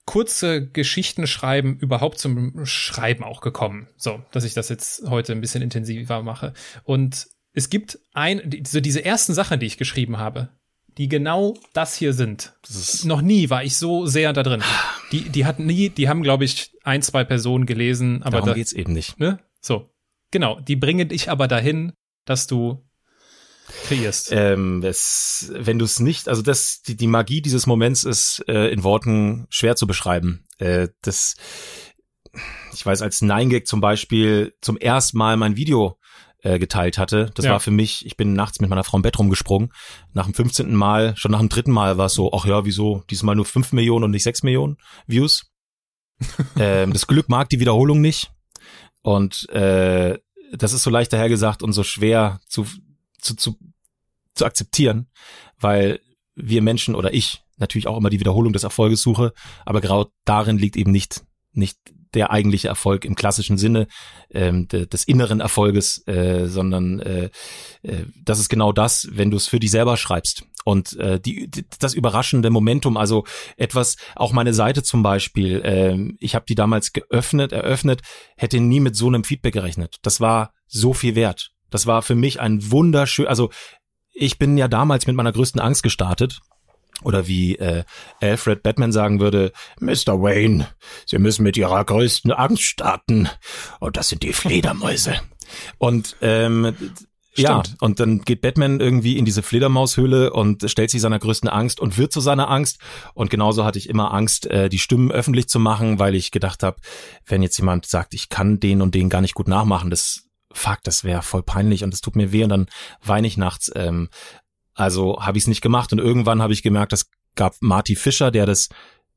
kurze Geschichten schreiben überhaupt zum Schreiben auch gekommen. So, dass ich das jetzt heute ein bisschen intensiver mache. Und es gibt ein, so diese ersten Sachen, die ich geschrieben habe, die genau das hier sind. Das Noch nie war ich so sehr da drin. Die, die hatten nie, die haben, glaube ich, ein, zwei Personen gelesen, aber Darum da, geht's eben nicht. Ne? So. Genau. Die bringen dich aber dahin, dass du kreierst. Ähm, es, wenn du es nicht, also das, die, die Magie dieses Moments ist äh, in Worten schwer zu beschreiben. Äh, das, ich weiß, als Nine Gag zum Beispiel zum ersten Mal mein Video äh, geteilt hatte. Das ja. war für mich, ich bin nachts mit meiner Frau im Bett rumgesprungen. Nach dem 15. Mal, schon nach dem dritten Mal war es so, ach ja, wieso diesmal nur 5 Millionen und nicht 6 Millionen Views? [LAUGHS] ähm, das Glück mag die Wiederholung nicht. Und äh, das ist so leicht dahergesagt und so schwer zu, zu, zu, zu akzeptieren, weil wir Menschen oder ich natürlich auch immer die Wiederholung des Erfolges suche, aber genau darin liegt eben nicht, nicht der eigentliche Erfolg im klassischen Sinne ähm, de, des inneren Erfolges, äh, sondern äh, äh, das ist genau das, wenn du es für dich selber schreibst. Und äh, die, die, das überraschende Momentum, also etwas, auch meine Seite zum Beispiel, äh, ich habe die damals geöffnet, eröffnet, hätte nie mit so einem Feedback gerechnet. Das war so viel wert. Das war für mich ein wunderschön, also ich bin ja damals mit meiner größten Angst gestartet. Oder wie äh, Alfred Batman sagen würde, Mr. Wayne, Sie müssen mit Ihrer größten Angst starten. Und das sind die Fledermäuse. Und ähm, ja, und dann geht Batman irgendwie in diese Fledermaushöhle und stellt sich seiner größten Angst und wird zu seiner Angst. Und genauso hatte ich immer Angst, äh, die Stimmen öffentlich zu machen, weil ich gedacht habe, wenn jetzt jemand sagt, ich kann den und den gar nicht gut nachmachen, das fuck, das wäre voll peinlich und es tut mir weh und dann weine ich nachts. Ähm, also habe ich es nicht gemacht und irgendwann habe ich gemerkt, es gab Marty Fischer, der das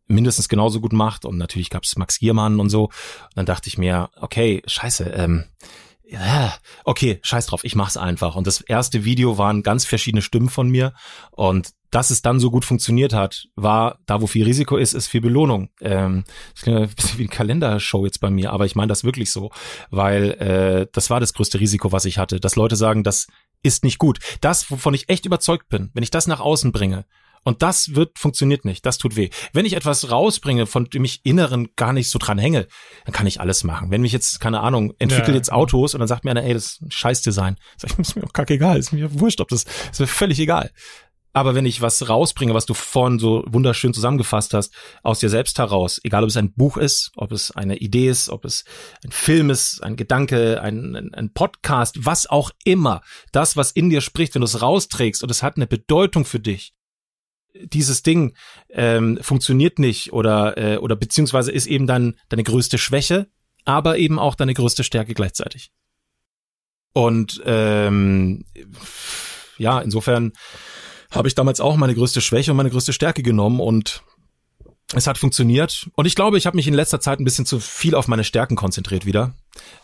mindestens genauso gut macht und natürlich gab es Max Giermann und so. Und dann dachte ich mir, okay, scheiße, ähm, okay, scheiß drauf, ich mach's einfach. Und das erste Video waren ganz verschiedene Stimmen von mir und dass es dann so gut funktioniert hat, war, da wo viel Risiko ist, ist viel Belohnung. Ähm, das klingt ein bisschen wie eine Kalendershow jetzt bei mir, aber ich meine das wirklich so, weil äh, das war das größte Risiko, was ich hatte, dass Leute sagen, das ist nicht gut. Das, wovon ich echt überzeugt bin, wenn ich das nach außen bringe, und das wird, funktioniert nicht. Das tut weh. Wenn ich etwas rausbringe, von dem ich inneren gar nicht so dran hänge, dann kann ich alles machen. Wenn mich jetzt, keine Ahnung, entwickle ja. jetzt Autos und dann sagt mir einer, ey, das ist ein Scheißdesign. Sag ich, [LAUGHS] ist mir auch kackegal, ist mir wurscht, ob das, ist mir völlig egal. Aber wenn ich was rausbringe, was du vorhin so wunderschön zusammengefasst hast, aus dir selbst heraus, egal ob es ein Buch ist, ob es eine Idee ist, ob es ein Film ist, ein Gedanke, ein, ein, ein Podcast, was auch immer, das, was in dir spricht, wenn du es rausträgst und es hat eine Bedeutung für dich, dieses Ding ähm, funktioniert nicht oder äh, oder beziehungsweise ist eben dann deine größte Schwäche, aber eben auch deine größte Stärke gleichzeitig. Und ähm, ja, insofern habe ich damals auch meine größte Schwäche und meine größte Stärke genommen und Es hat funktioniert und ich glaube, ich habe mich in letzter Zeit ein bisschen zu viel auf meine Stärken konzentriert wieder.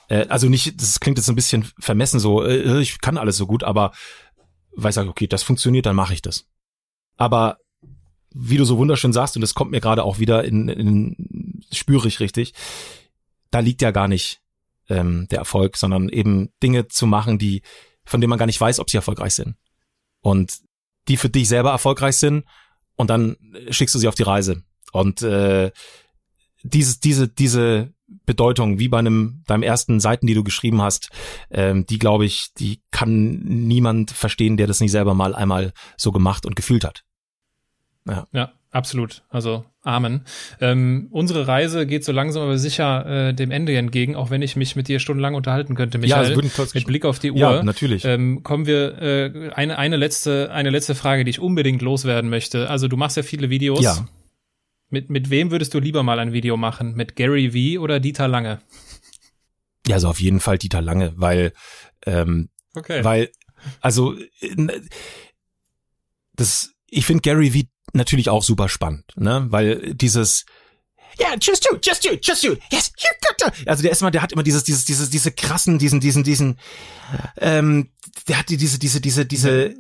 Äh, also nicht, das klingt jetzt ein bisschen vermessen so, äh, ich kann alles so gut, aber weil ich okay, das funktioniert, dann mache ich das. Aber wie du so wunderschön sagst, und das kommt mir gerade auch wieder in, in spüre ich richtig, da liegt ja gar nicht ähm, der Erfolg, sondern eben Dinge zu machen, die, von denen man gar nicht weiß, ob sie erfolgreich sind. Und die für dich selber erfolgreich sind, und dann schickst du sie auf die Reise. Und äh, dieses, diese, diese Bedeutung, wie bei einem deinem ersten Seiten, die du geschrieben hast, ähm, die glaube ich, die kann niemand verstehen, der das nicht selber mal einmal so gemacht und gefühlt hat. Ja, ja absolut. Also Amen. Ähm, unsere Reise geht so langsam aber sicher äh, dem Ende entgegen, auch wenn ich mich mit dir stundenlang unterhalten könnte, Michael. Ja, mit Blick auf die Uhr. Ja, natürlich. Ähm, kommen wir äh, eine eine letzte eine letzte Frage, die ich unbedingt loswerden möchte. Also du machst ja viele Videos. Ja. Mit, mit wem würdest du lieber mal ein Video machen? Mit Gary Vee oder Dieter Lange? Ja, also auf jeden Fall Dieter Lange, weil, ähm, okay. weil, also, das, ich finde Gary Vee natürlich auch super spannend, ne, weil dieses, ja, yeah, just do, just do, just do, yes, you got to. Also der ist immer, der hat immer dieses, dieses, dieses, diese krassen, diesen, diesen, diesen, ähm, der hat diese, diese, diese, diese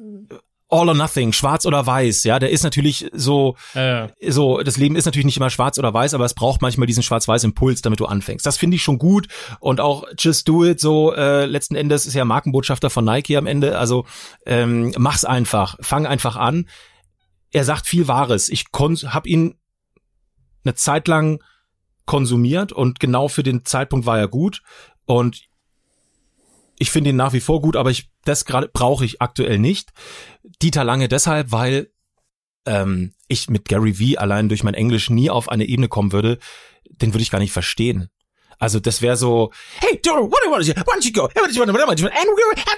all or nothing, schwarz oder weiß, ja, der ist natürlich so, ja. so, das Leben ist natürlich nicht immer schwarz oder weiß, aber es braucht manchmal diesen schwarz-weiß Impuls, damit du anfängst. Das finde ich schon gut und auch just do it, so, äh, letzten Endes ist ja Markenbotschafter von Nike am Ende, also ähm, mach's einfach, fang einfach an. Er sagt viel Wahres. Ich hab ihn eine Zeit lang konsumiert und genau für den Zeitpunkt war er gut und ich finde ihn nach wie vor gut, aber ich das gerade brauche ich aktuell nicht. Dieter Lange deshalb, weil ähm, ich mit Gary Vee allein durch mein Englisch nie auf eine Ebene kommen würde, den würde ich gar nicht verstehen. Also das wäre so, hey, Dora, what do you want to do? Why don't you go? And we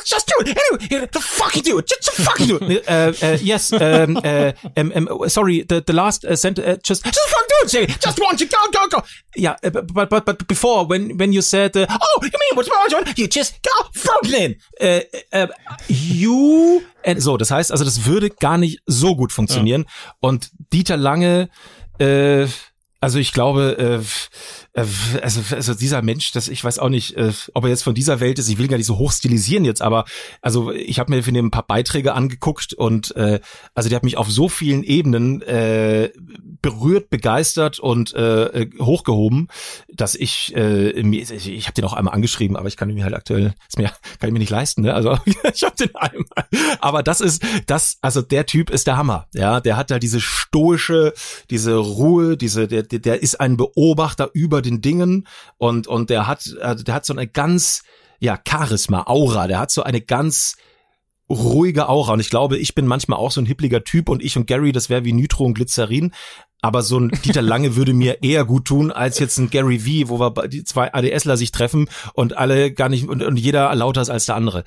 just do it. Anyway, the fuck you do it. Just fucking do it. [LAUGHS] uh, uh, yes, um, uh, um, um, sorry, the the last uh, sent uh, just just fucking do it. Just want you go go go. Yeah, uh, but but but before when when you said, uh, oh, you mean what's wrong? You just go Franklin. Uh, uh, you and so, das heißt, also das würde gar nicht so gut funktionieren. Ja. Und Dieter Lange, äh, also ich glaube. Äh, also, also dieser Mensch, das ich weiß auch nicht, äh, ob er jetzt von dieser Welt ist. Ich will gar nicht so hoch stilisieren jetzt, aber also ich habe mir für den ein paar Beiträge angeguckt und äh, also der hat mich auf so vielen Ebenen äh, berührt, begeistert und äh, hochgehoben, dass ich äh, ich, ich habe den auch einmal angeschrieben, aber ich kann ihn halt aktuell, ist mir [LAUGHS] kann ich mir nicht leisten, ne? Also [LAUGHS] ich habe den einmal. Aber das ist das, also der Typ ist der Hammer, ja. Der hat da diese stoische, diese Ruhe, diese der der ist ein Beobachter über den Dingen und, und der hat, also der hat so eine ganz, ja, Charisma, Aura, der hat so eine ganz ruhige Aura und ich glaube, ich bin manchmal auch so ein hippliger Typ und ich und Gary, das wäre wie Nitro und Glycerin, aber so ein Dieter Lange würde mir [LAUGHS] eher gut tun als jetzt ein Gary V, wo wir die zwei ADSler sich treffen und alle gar nicht und, und jeder lauter ist als der andere.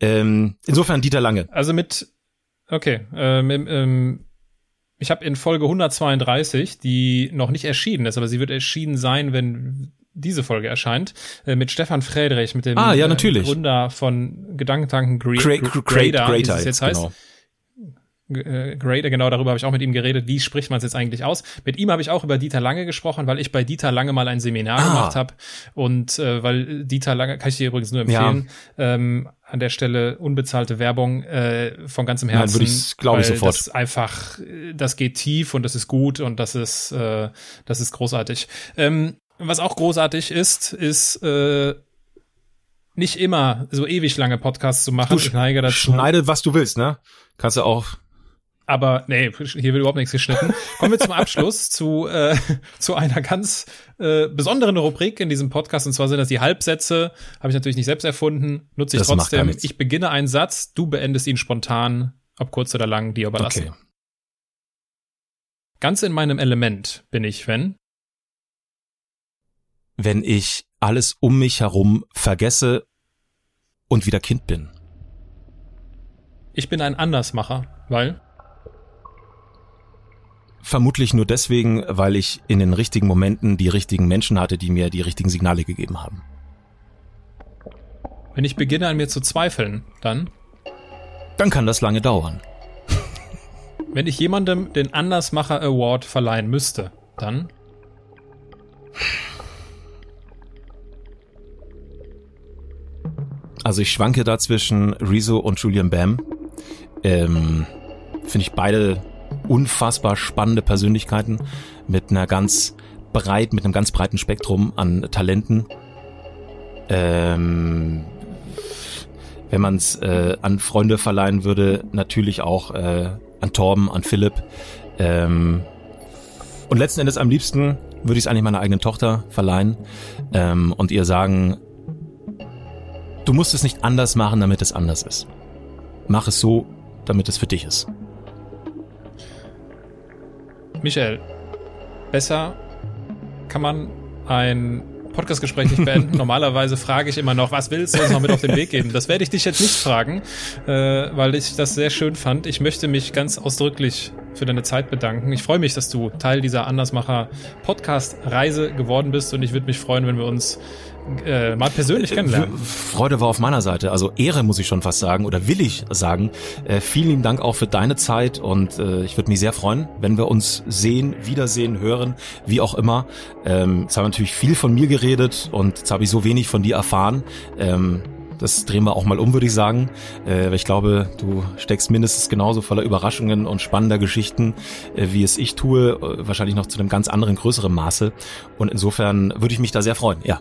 Ähm, insofern Dieter Lange. Also mit okay, ähm, ähm, ich habe in Folge 132, die noch nicht erschienen ist, aber sie wird erschienen sein, wenn diese Folge erscheint, äh, mit Stefan Friedrich, mit dem ah, ja. Äh, Gründer von Gedankentanken Gre Gra Grader, Grader, wie es jetzt heißt. Genau. Äh, Grader, genau darüber habe ich auch mit ihm geredet, wie spricht man es jetzt eigentlich aus. Mit ihm habe ich auch über Dieter Lange gesprochen, weil ich bei Dieter Lange mal ein Seminar ah. gemacht habe und äh, weil Dieter Lange, kann ich dir übrigens nur empfehlen, ja. ähm, an der Stelle unbezahlte Werbung äh, von ganzem Herzen. Nein, würde ich, glaube ich, sofort. Das einfach, das geht tief und das ist gut und das ist, äh, das ist großartig. Ähm, was auch großartig ist, ist äh, nicht immer so ewig lange Podcasts zu machen. Du ich neige dazu. Schneide, was du willst, ne? Kannst du auch aber nee, hier wird überhaupt nichts geschnitten. Kommen wir zum Abschluss [LAUGHS] zu, äh, zu einer ganz äh, besonderen Rubrik in diesem Podcast. Und zwar sind das die Halbsätze. Habe ich natürlich nicht selbst erfunden, nutze ich das trotzdem. Ich beginne einen Satz, du beendest ihn spontan, ob kurz oder lang, dir überlassen. Okay. Ganz in meinem Element bin ich, wenn? Wenn ich alles um mich herum vergesse und wieder Kind bin. Ich bin ein Andersmacher, weil? Vermutlich nur deswegen, weil ich in den richtigen Momenten die richtigen Menschen hatte, die mir die richtigen Signale gegeben haben. Wenn ich beginne an mir zu zweifeln, dann? Dann kann das lange dauern. [LAUGHS] Wenn ich jemandem den Andersmacher Award verleihen müsste, Dann Also ich schwanke da zwischen Rezo und Julian Bam. Ähm, Finde ich beide unfassbar spannende Persönlichkeiten mit einer ganz breit, mit einem ganz breiten Spektrum an Talenten. Ähm, wenn man es äh, an Freunde verleihen würde, natürlich auch äh, an Torben, an Philipp. Ähm, und letzten Endes am liebsten würde ich es eigentlich meiner eigenen Tochter verleihen ähm, und ihr sagen, du musst es nicht anders machen, damit es anders ist. Mach es so, damit es für dich ist. Michael, besser kann man ein Podcastgespräch nicht beenden. [LAUGHS] Normalerweise frage ich immer noch, was willst du uns noch mit auf den Weg geben? Das werde ich dich jetzt nicht fragen, äh, weil ich das sehr schön fand. Ich möchte mich ganz ausdrücklich für deine Zeit bedanken. Ich freue mich, dass du Teil dieser Andersmacher Podcast-Reise geworden bist und ich würde mich freuen, wenn wir uns äh, mal persönlich äh, kennenlernen. Freude war auf meiner Seite, also Ehre muss ich schon fast sagen oder will ich sagen. Äh, vielen lieben Dank auch für deine Zeit und äh, ich würde mich sehr freuen, wenn wir uns sehen, wiedersehen, hören, wie auch immer. Ähm, jetzt haben wir natürlich viel von mir geredet und jetzt habe ich so wenig von dir erfahren. Ähm, das drehen wir auch mal um, würde ich sagen. Äh, ich glaube, du steckst mindestens genauso voller Überraschungen und spannender Geschichten, äh, wie es ich tue, äh, wahrscheinlich noch zu einem ganz anderen, größeren Maße. Und insofern würde ich mich da sehr freuen. Ja.